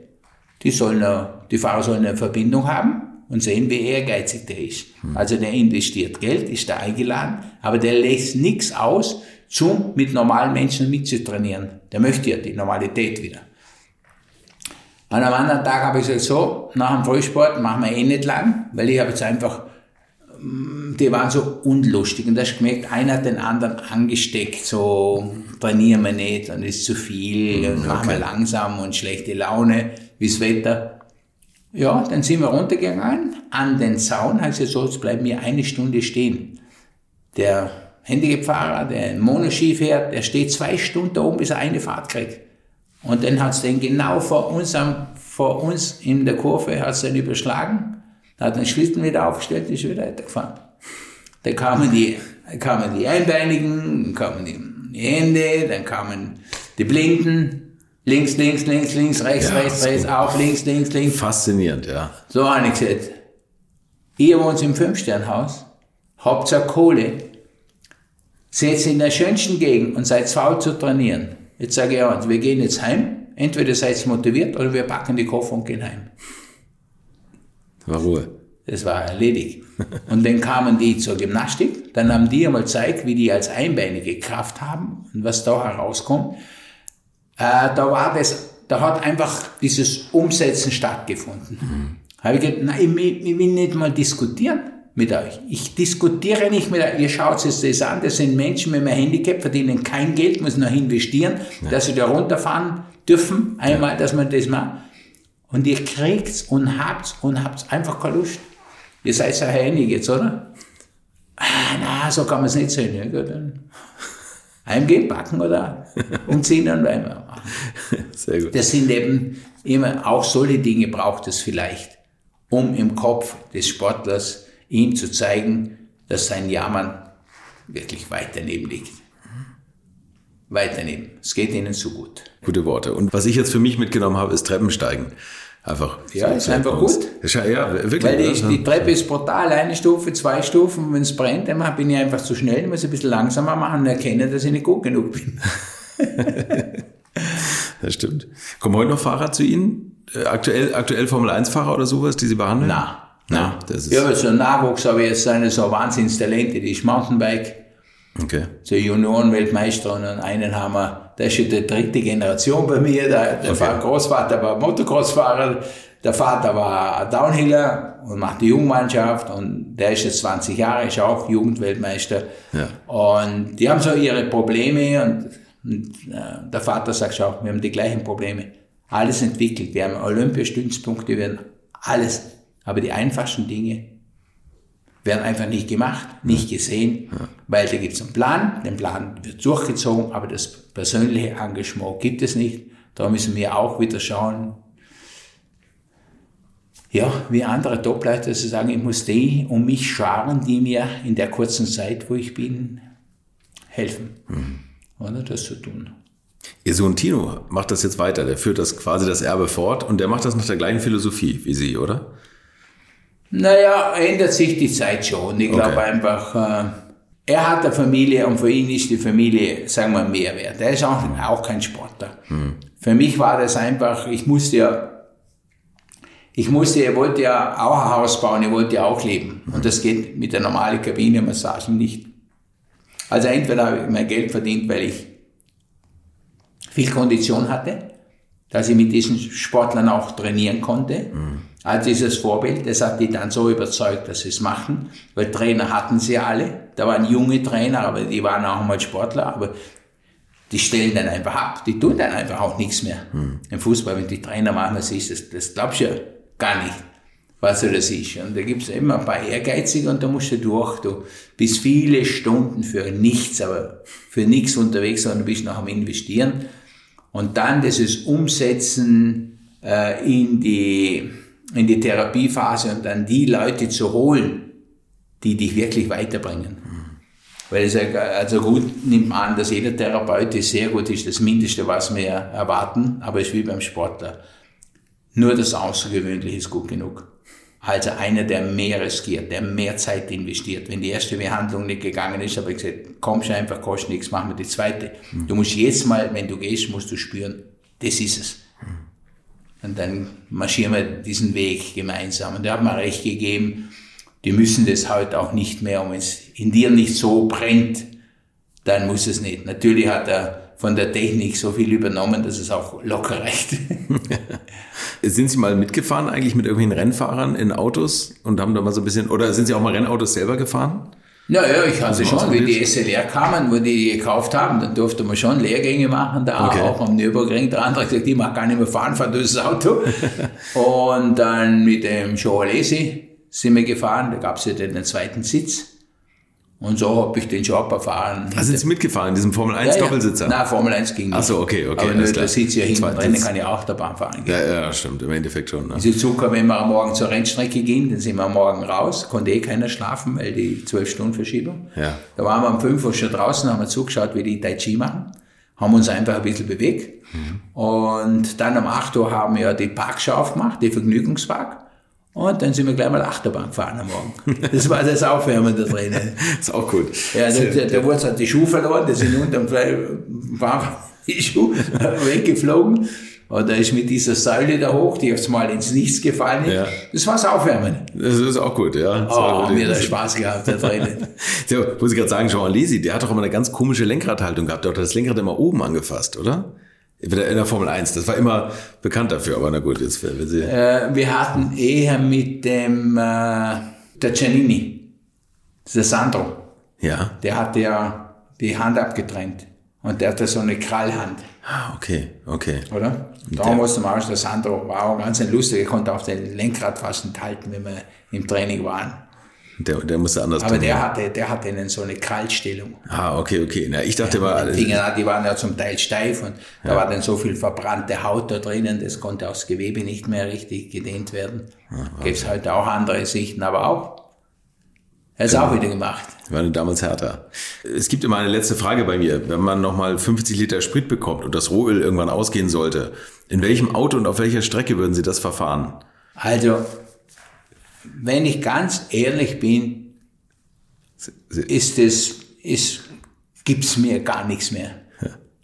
Die sollen die Fahrer sollen eine Verbindung haben und sehen, wie ehrgeizig der ist. Hm. Also der investiert Geld, ist da eingeladen, aber der lässt nichts aus, zum mit normalen Menschen mitzutrainieren. Der möchte ja die Normalität wieder. Und am anderen Tag habe ich gesagt, so, nach dem Frühsport machen wir eh nicht lang, weil ich habe jetzt einfach die waren so unlustig und da hast du gemerkt, einer hat den anderen angesteckt, so trainieren wir nicht und ist zu viel mhm, und okay. machen wir langsam und schlechte Laune, wie das Wetter. Ja, dann sind wir runtergegangen an den Zaun, heißt es so, jetzt bleiben wir eine Stunde stehen. Der Handicap-Fahrer, der ein Monoski fährt, der steht zwei Stunden da oben, bis er eine Fahrt kriegt. Und dann hat es den genau vor uns, vor uns in der Kurve, hat's dann überschlagen da hat den Schlitten wieder aufgestellt, ist wieder weitergefahren. Da kamen die, kamen die Einbeinigen, dann kamen die Hände, dann kamen die Blinden. Links, links, links, links, rechts, ja, rechts, rechts, auf, links, links, links. Faszinierend, ja. So habe ich gesagt. Ihr wohnt im Fünfsternhaus, habt ja Kohle, seid in der schönsten Gegend und seid faul zu trainieren. Jetzt sage ich ja, wir gehen jetzt heim. Entweder seid ihr motiviert oder wir packen die Koffer und gehen heim. War Ruhe. Das war erledigt. Und dann kamen die zur Gymnastik, dann haben die einmal gezeigt, wie die als Einbeinige Kraft haben und was da herauskommt. Äh, da war das, da hat einfach dieses Umsetzen stattgefunden. Mhm. Habe ich gesagt, nein, ich, ich will nicht mal diskutieren mit euch. Ich diskutiere nicht mit euch. Ihr schaut es das an, das sind Menschen mit einem Handicap, verdienen kein Geld, müssen noch investieren, ja. dass sie da runterfahren dürfen, einmal, ja. dass man das macht. Und ihr kriegt's und habt's und habt's einfach keine Lust. Ihr seid ja einig jetzt, oder? Ah, na, so kann man es nicht sehen. Ja, gut, dann heimgehen, backen oder umziehen und weitermachen. Sehr gut. Das sind eben immer, auch solche Dinge braucht es vielleicht, um im Kopf des Sportlers ihm zu zeigen, dass sein Jammern wirklich weit daneben liegt. Weit daneben. Es geht ihnen zu gut. Gute Worte. Und was ich jetzt für mich mitgenommen habe, ist Treppensteigen. Einfach. Ja, ist einfach gut. Ja, wirklich. Weil die, die, Treppe ist brutal. Eine Stufe, zwei Stufen. Wenn es brennt, dann bin ich einfach zu schnell, muss ein bisschen langsamer machen und erkenne, dass ich nicht gut genug bin. das stimmt. Kommen heute noch Fahrer zu Ihnen? Äh, aktuell, aktuell Formel 1-Fahrer oder sowas, die Sie behandeln? Nein. Nein. Das ist ja, aber so ein Nachwuchs habe ich jetzt eine so Wahnsinnstalente, die ist Mountainbike. Okay. So Juniorenweltmeister und einen haben wir, der ist schon die dritte Generation bei mir, der, der okay. Großvater war Motocrossfahrer, der Vater war Downhiller und macht die Jugendmannschaft und der ist jetzt 20 Jahre, ist auch Jugendweltmeister. Ja. Und die haben so ihre Probleme und, und äh, der Vater sagt, schau, wir haben die gleichen Probleme. Alles entwickelt. Wir haben Olympiastützpunkte, wir haben alles. Aber die einfachsten Dinge werden einfach nicht gemacht, nicht gesehen, ja. weil da gibt es einen Plan, der Plan wird durchgezogen, aber das persönliche Engagement gibt es nicht. Da müssen wir auch wieder schauen, ja, wie andere Topleiter zu sagen, ich muss die um mich scharen, die mir in der kurzen Zeit, wo ich bin, helfen. Mhm. Oder das zu tun. Ihr Sohn Tino macht das jetzt weiter, der führt das quasi das Erbe fort und der macht das nach der gleichen Philosophie wie Sie, oder? Naja, ändert sich die Zeit schon. Ich glaube einfach, äh, er hat eine Familie und für ihn ist die Familie, sagen wir, mehr wert. Er ist auch, auch kein Sportler. Hm. Für mich war das einfach, ich musste ja, ich musste, er wollte ja auch ein Haus bauen, er wollte ja auch leben. Und das geht mit der normalen Kabine-Massage nicht. Also entweder habe ich mein Geld verdient, weil ich viel Kondition hatte, dass ich mit diesen Sportlern auch trainieren konnte. Mhm. Also dieses Vorbild, das hat die dann so überzeugt, dass sie es machen, weil Trainer hatten sie alle. Da waren junge Trainer, aber die waren auch mal Sportler, aber die stellen dann einfach ab, die tun dann einfach auch nichts mehr. Mhm. Im Fußball, wenn die Trainer machen, siehst das, das glaubst du ja gar nicht, was du das ist. Und da gibt es immer ein paar Ehrgeizige und da musst du durch. Du bist viele Stunden für nichts, aber für nichts unterwegs, sondern du bist noch am Investieren. Und dann dieses Umsetzen äh, in, die, in die Therapiephase und dann die Leute zu holen, die dich wirklich weiterbringen. Weil es also gut nimmt man an, dass jeder Therapeut ist sehr gut ist, das Mindeste, was wir erwarten, aber es ist wie beim Sportler. Nur das Außergewöhnliche ist gut genug. Also einer, der mehr riskiert, der mehr Zeit investiert. Wenn die erste Behandlung nicht gegangen ist, habe ich gesagt, komm schon einfach, kostet nichts, machen wir die zweite. Du musst jetzt mal, wenn du gehst, musst du spüren, das ist es. Und dann marschieren wir diesen Weg gemeinsam. Und der hat mir recht gegeben, die müssen das heute auch nicht mehr, und wenn es in dir nicht so brennt, dann muss es nicht. Natürlich hat er von der Technik so viel übernommen, dass es auch locker reicht. sind Sie mal mitgefahren eigentlich mit irgendwelchen Rennfahrern in Autos und haben da mal so ein bisschen, oder sind Sie auch mal Rennautos selber gefahren? Naja, ich hatte schon, wie die SLR kamen, wo die gekauft haben, dann durfte man schon Lehrgänge machen, da okay. auch am Nürburgring. Der andere hat gesagt, ich mag gar nicht mehr fahren, fahr du das Auto. und dann mit dem Joalesi sind wir gefahren, da gab es ja den zweiten Sitz. Und so habe ich den Job erfahren. Da sind Sie mitgefahren, in diesem Formel 1 ja, Doppelsitzer? Nein, Formel 1 ging nicht. Ach so, okay, okay. Aber nur, da sitzt ja hinten drin, kann ja auch der Bahn fahren. Ja, ja, stimmt, im Endeffekt schon. Ne? Diese Zucker, wenn wir am Morgen zur Rennstrecke gingen, dann sind wir am Morgen raus, konnte eh keiner schlafen, weil die 12-Stunden-Verschiebung. Ja. Da waren wir um 5 Uhr schon draußen, haben wir zugeschaut, wie die Tai Chi machen, haben uns einfach ein bisschen bewegt. Mhm. Und dann um 8 Uhr haben wir die Parkschau aufgemacht, die Vergnügungspark. Und dann sind wir gleich mal Achterbahn gefahren am Morgen. Das war das Aufwärmen da drinnen. ist auch gut. Ja, der, der, der Wurz hat die Schuhe verloren, die sind unterm war die Schuhe weggeflogen. Und da ist mit dieser Säule da hoch, die jetzt mal ins Nichts gefallen ist. Ja. Das war's Aufwärmen. Das ist auch gut, ja. Das oh, gut. mir hat Spaß gehabt da drinnen. so, muss ich gerade sagen, Jean Lisi, der hat doch immer eine ganz komische Lenkradhaltung gehabt. Der hat das Lenkrad immer oben angefasst, oder? In der Formel 1, das war immer bekannt dafür, aber na gut, jetzt wenn Sie. Äh, wir hatten eher mit dem äh, der Giannini, der Sandro. Ja. Der hatte ja die Hand abgetrennt. Und der hatte so eine Krallhand. Ah, okay, okay. Oder? Da musste man auch, der Sandro war auch ganz ein lustiger, konnte auf den Lenkrad fast nicht halten, wenn wir im Training waren. Der, der musste anders Aber der hatte, der hatte einen so eine Krallstellung. Ah, okay, okay. Na, ich dachte mal. Die Finger, die waren ja zum Teil steif und ja. da war dann so viel verbrannte Haut da drinnen, das konnte auch das Gewebe nicht mehr richtig gedehnt werden. Ja, Gibt es heute auch andere Sichten, aber auch. Er ist genau. auch wieder gemacht. War damals härter. Es gibt immer eine letzte Frage bei mir. Wenn man nochmal 50 Liter Sprit bekommt und das Rohöl irgendwann ausgehen sollte, in welchem Auto und auf welcher Strecke würden Sie das verfahren? Also, wenn ich ganz ehrlich bin, ist es, ist, gibt's mir gar nichts mehr.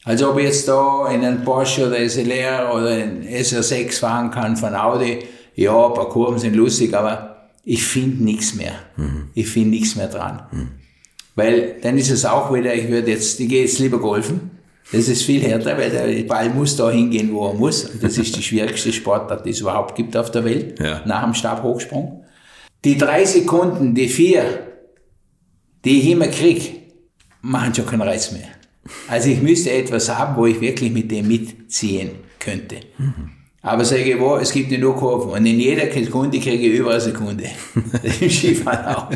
Also ob ich jetzt da in einen Porsche oder SLR oder einen SR6 fahren kann von Audi, ja, ein paar Kurven sind lustig, aber ich finde nichts mehr. Mhm. Ich finde nichts mehr dran. Mhm. Weil dann ist es auch wieder, ich würde jetzt, ich gehe jetzt lieber golfen. Das ist viel härter, weil der Ball muss da hingehen, wo er muss. Und das ist die schwierigste Sportart, die es überhaupt gibt auf der Welt, ja. nach dem Stabhochsprung. Die drei Sekunden, die vier, die ich immer krieg, machen schon keinen Reiz mehr. Also ich müsste etwas haben, wo ich wirklich mit dem mitziehen könnte. Mhm. Aber sage ich, wo, es gibt ja nur Kurven. Und in jeder Sekunde kriege ich über eine Sekunde. Im Skifahren auch.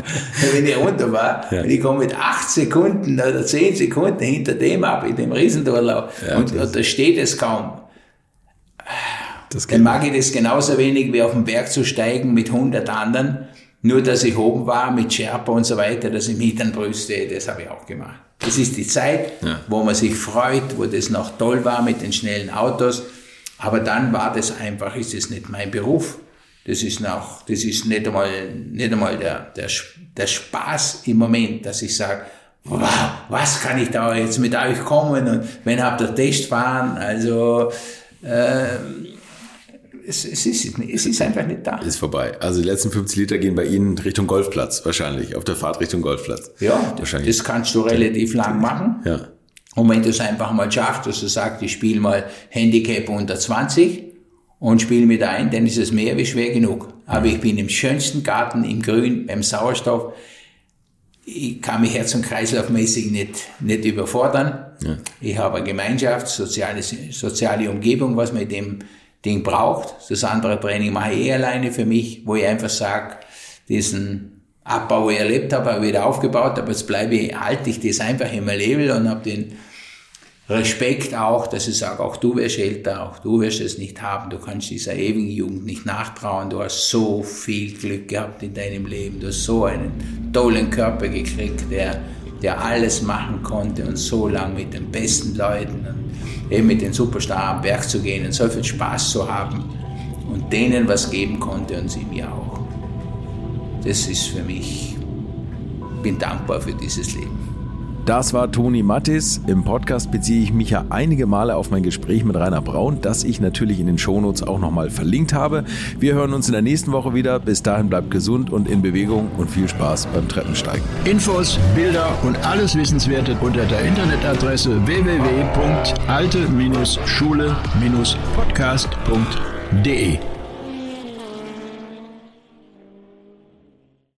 Wenn ich runter war, ja. und ich komme mit acht Sekunden oder zehn Sekunden hinter dem ab, in dem Riesendurlauf. Ja, und, und da steht es kaum. Dann mag ich das genauso wenig wie auf den Berg zu steigen mit 100 anderen. Nur, dass ich oben war mit Sherpa und so weiter, dass ich mich dann brüste, das habe ich auch gemacht. Das ist die Zeit, ja. wo man sich freut, wo das noch toll war mit den schnellen Autos. Aber dann war das einfach, ist es nicht mein Beruf. Das ist noch, das ist nicht einmal, nicht einmal der, der, der Spaß im Moment, dass ich sage, wow, was kann ich da jetzt mit euch kommen und wenn habt ihr Test fahren, also, äh, es, es, ist, es ist einfach nicht da. Ist vorbei. Also die letzten 50 Liter gehen bei Ihnen Richtung Golfplatz wahrscheinlich, auf der Fahrt Richtung Golfplatz. Ja, wahrscheinlich. das kannst du relativ lang machen. Ja. Und wenn du es einfach mal schaffst, dass du sagst, ich spiele mal Handicap unter 20 und spiele mit ein, dann ist es mehr wie schwer genug. Aber ich bin im schönsten Garten, im Grün, beim Sauerstoff. Ich kann mich herz- und kreislaufmäßig nicht, nicht überfordern. Ja. Ich habe eine Gemeinschaft, soziale, soziale Umgebung, was in dem Ding braucht. Das andere Training mache ich eh alleine für mich, wo ich einfach sage, diesen Abbau, erlebt habe, habe ich wieder aufgebaut, aber jetzt bleibe ich, halte ich das einfach immer Level und habe den Respekt auch, dass ich sage, auch du wirst älter, auch du wirst es nicht haben, du kannst dieser ewigen Jugend nicht nachtrauen, du hast so viel Glück gehabt in deinem Leben, du hast so einen tollen Körper gekriegt, der, der alles machen konnte und so lang mit den besten Leuten und eben mit den Superstars am Berg zu gehen und so viel Spaß zu haben und denen was geben konnte und sie mir auch das ist für mich, bin dankbar für dieses Leben. Das war Toni Mattis. Im Podcast beziehe ich mich ja einige Male auf mein Gespräch mit Rainer Braun, das ich natürlich in den Shownotes auch nochmal verlinkt habe. Wir hören uns in der nächsten Woche wieder. Bis dahin bleibt gesund und in Bewegung und viel Spaß beim Treppensteigen. Infos, Bilder und alles Wissenswerte unter der Internetadresse www.alte-schule-podcast.de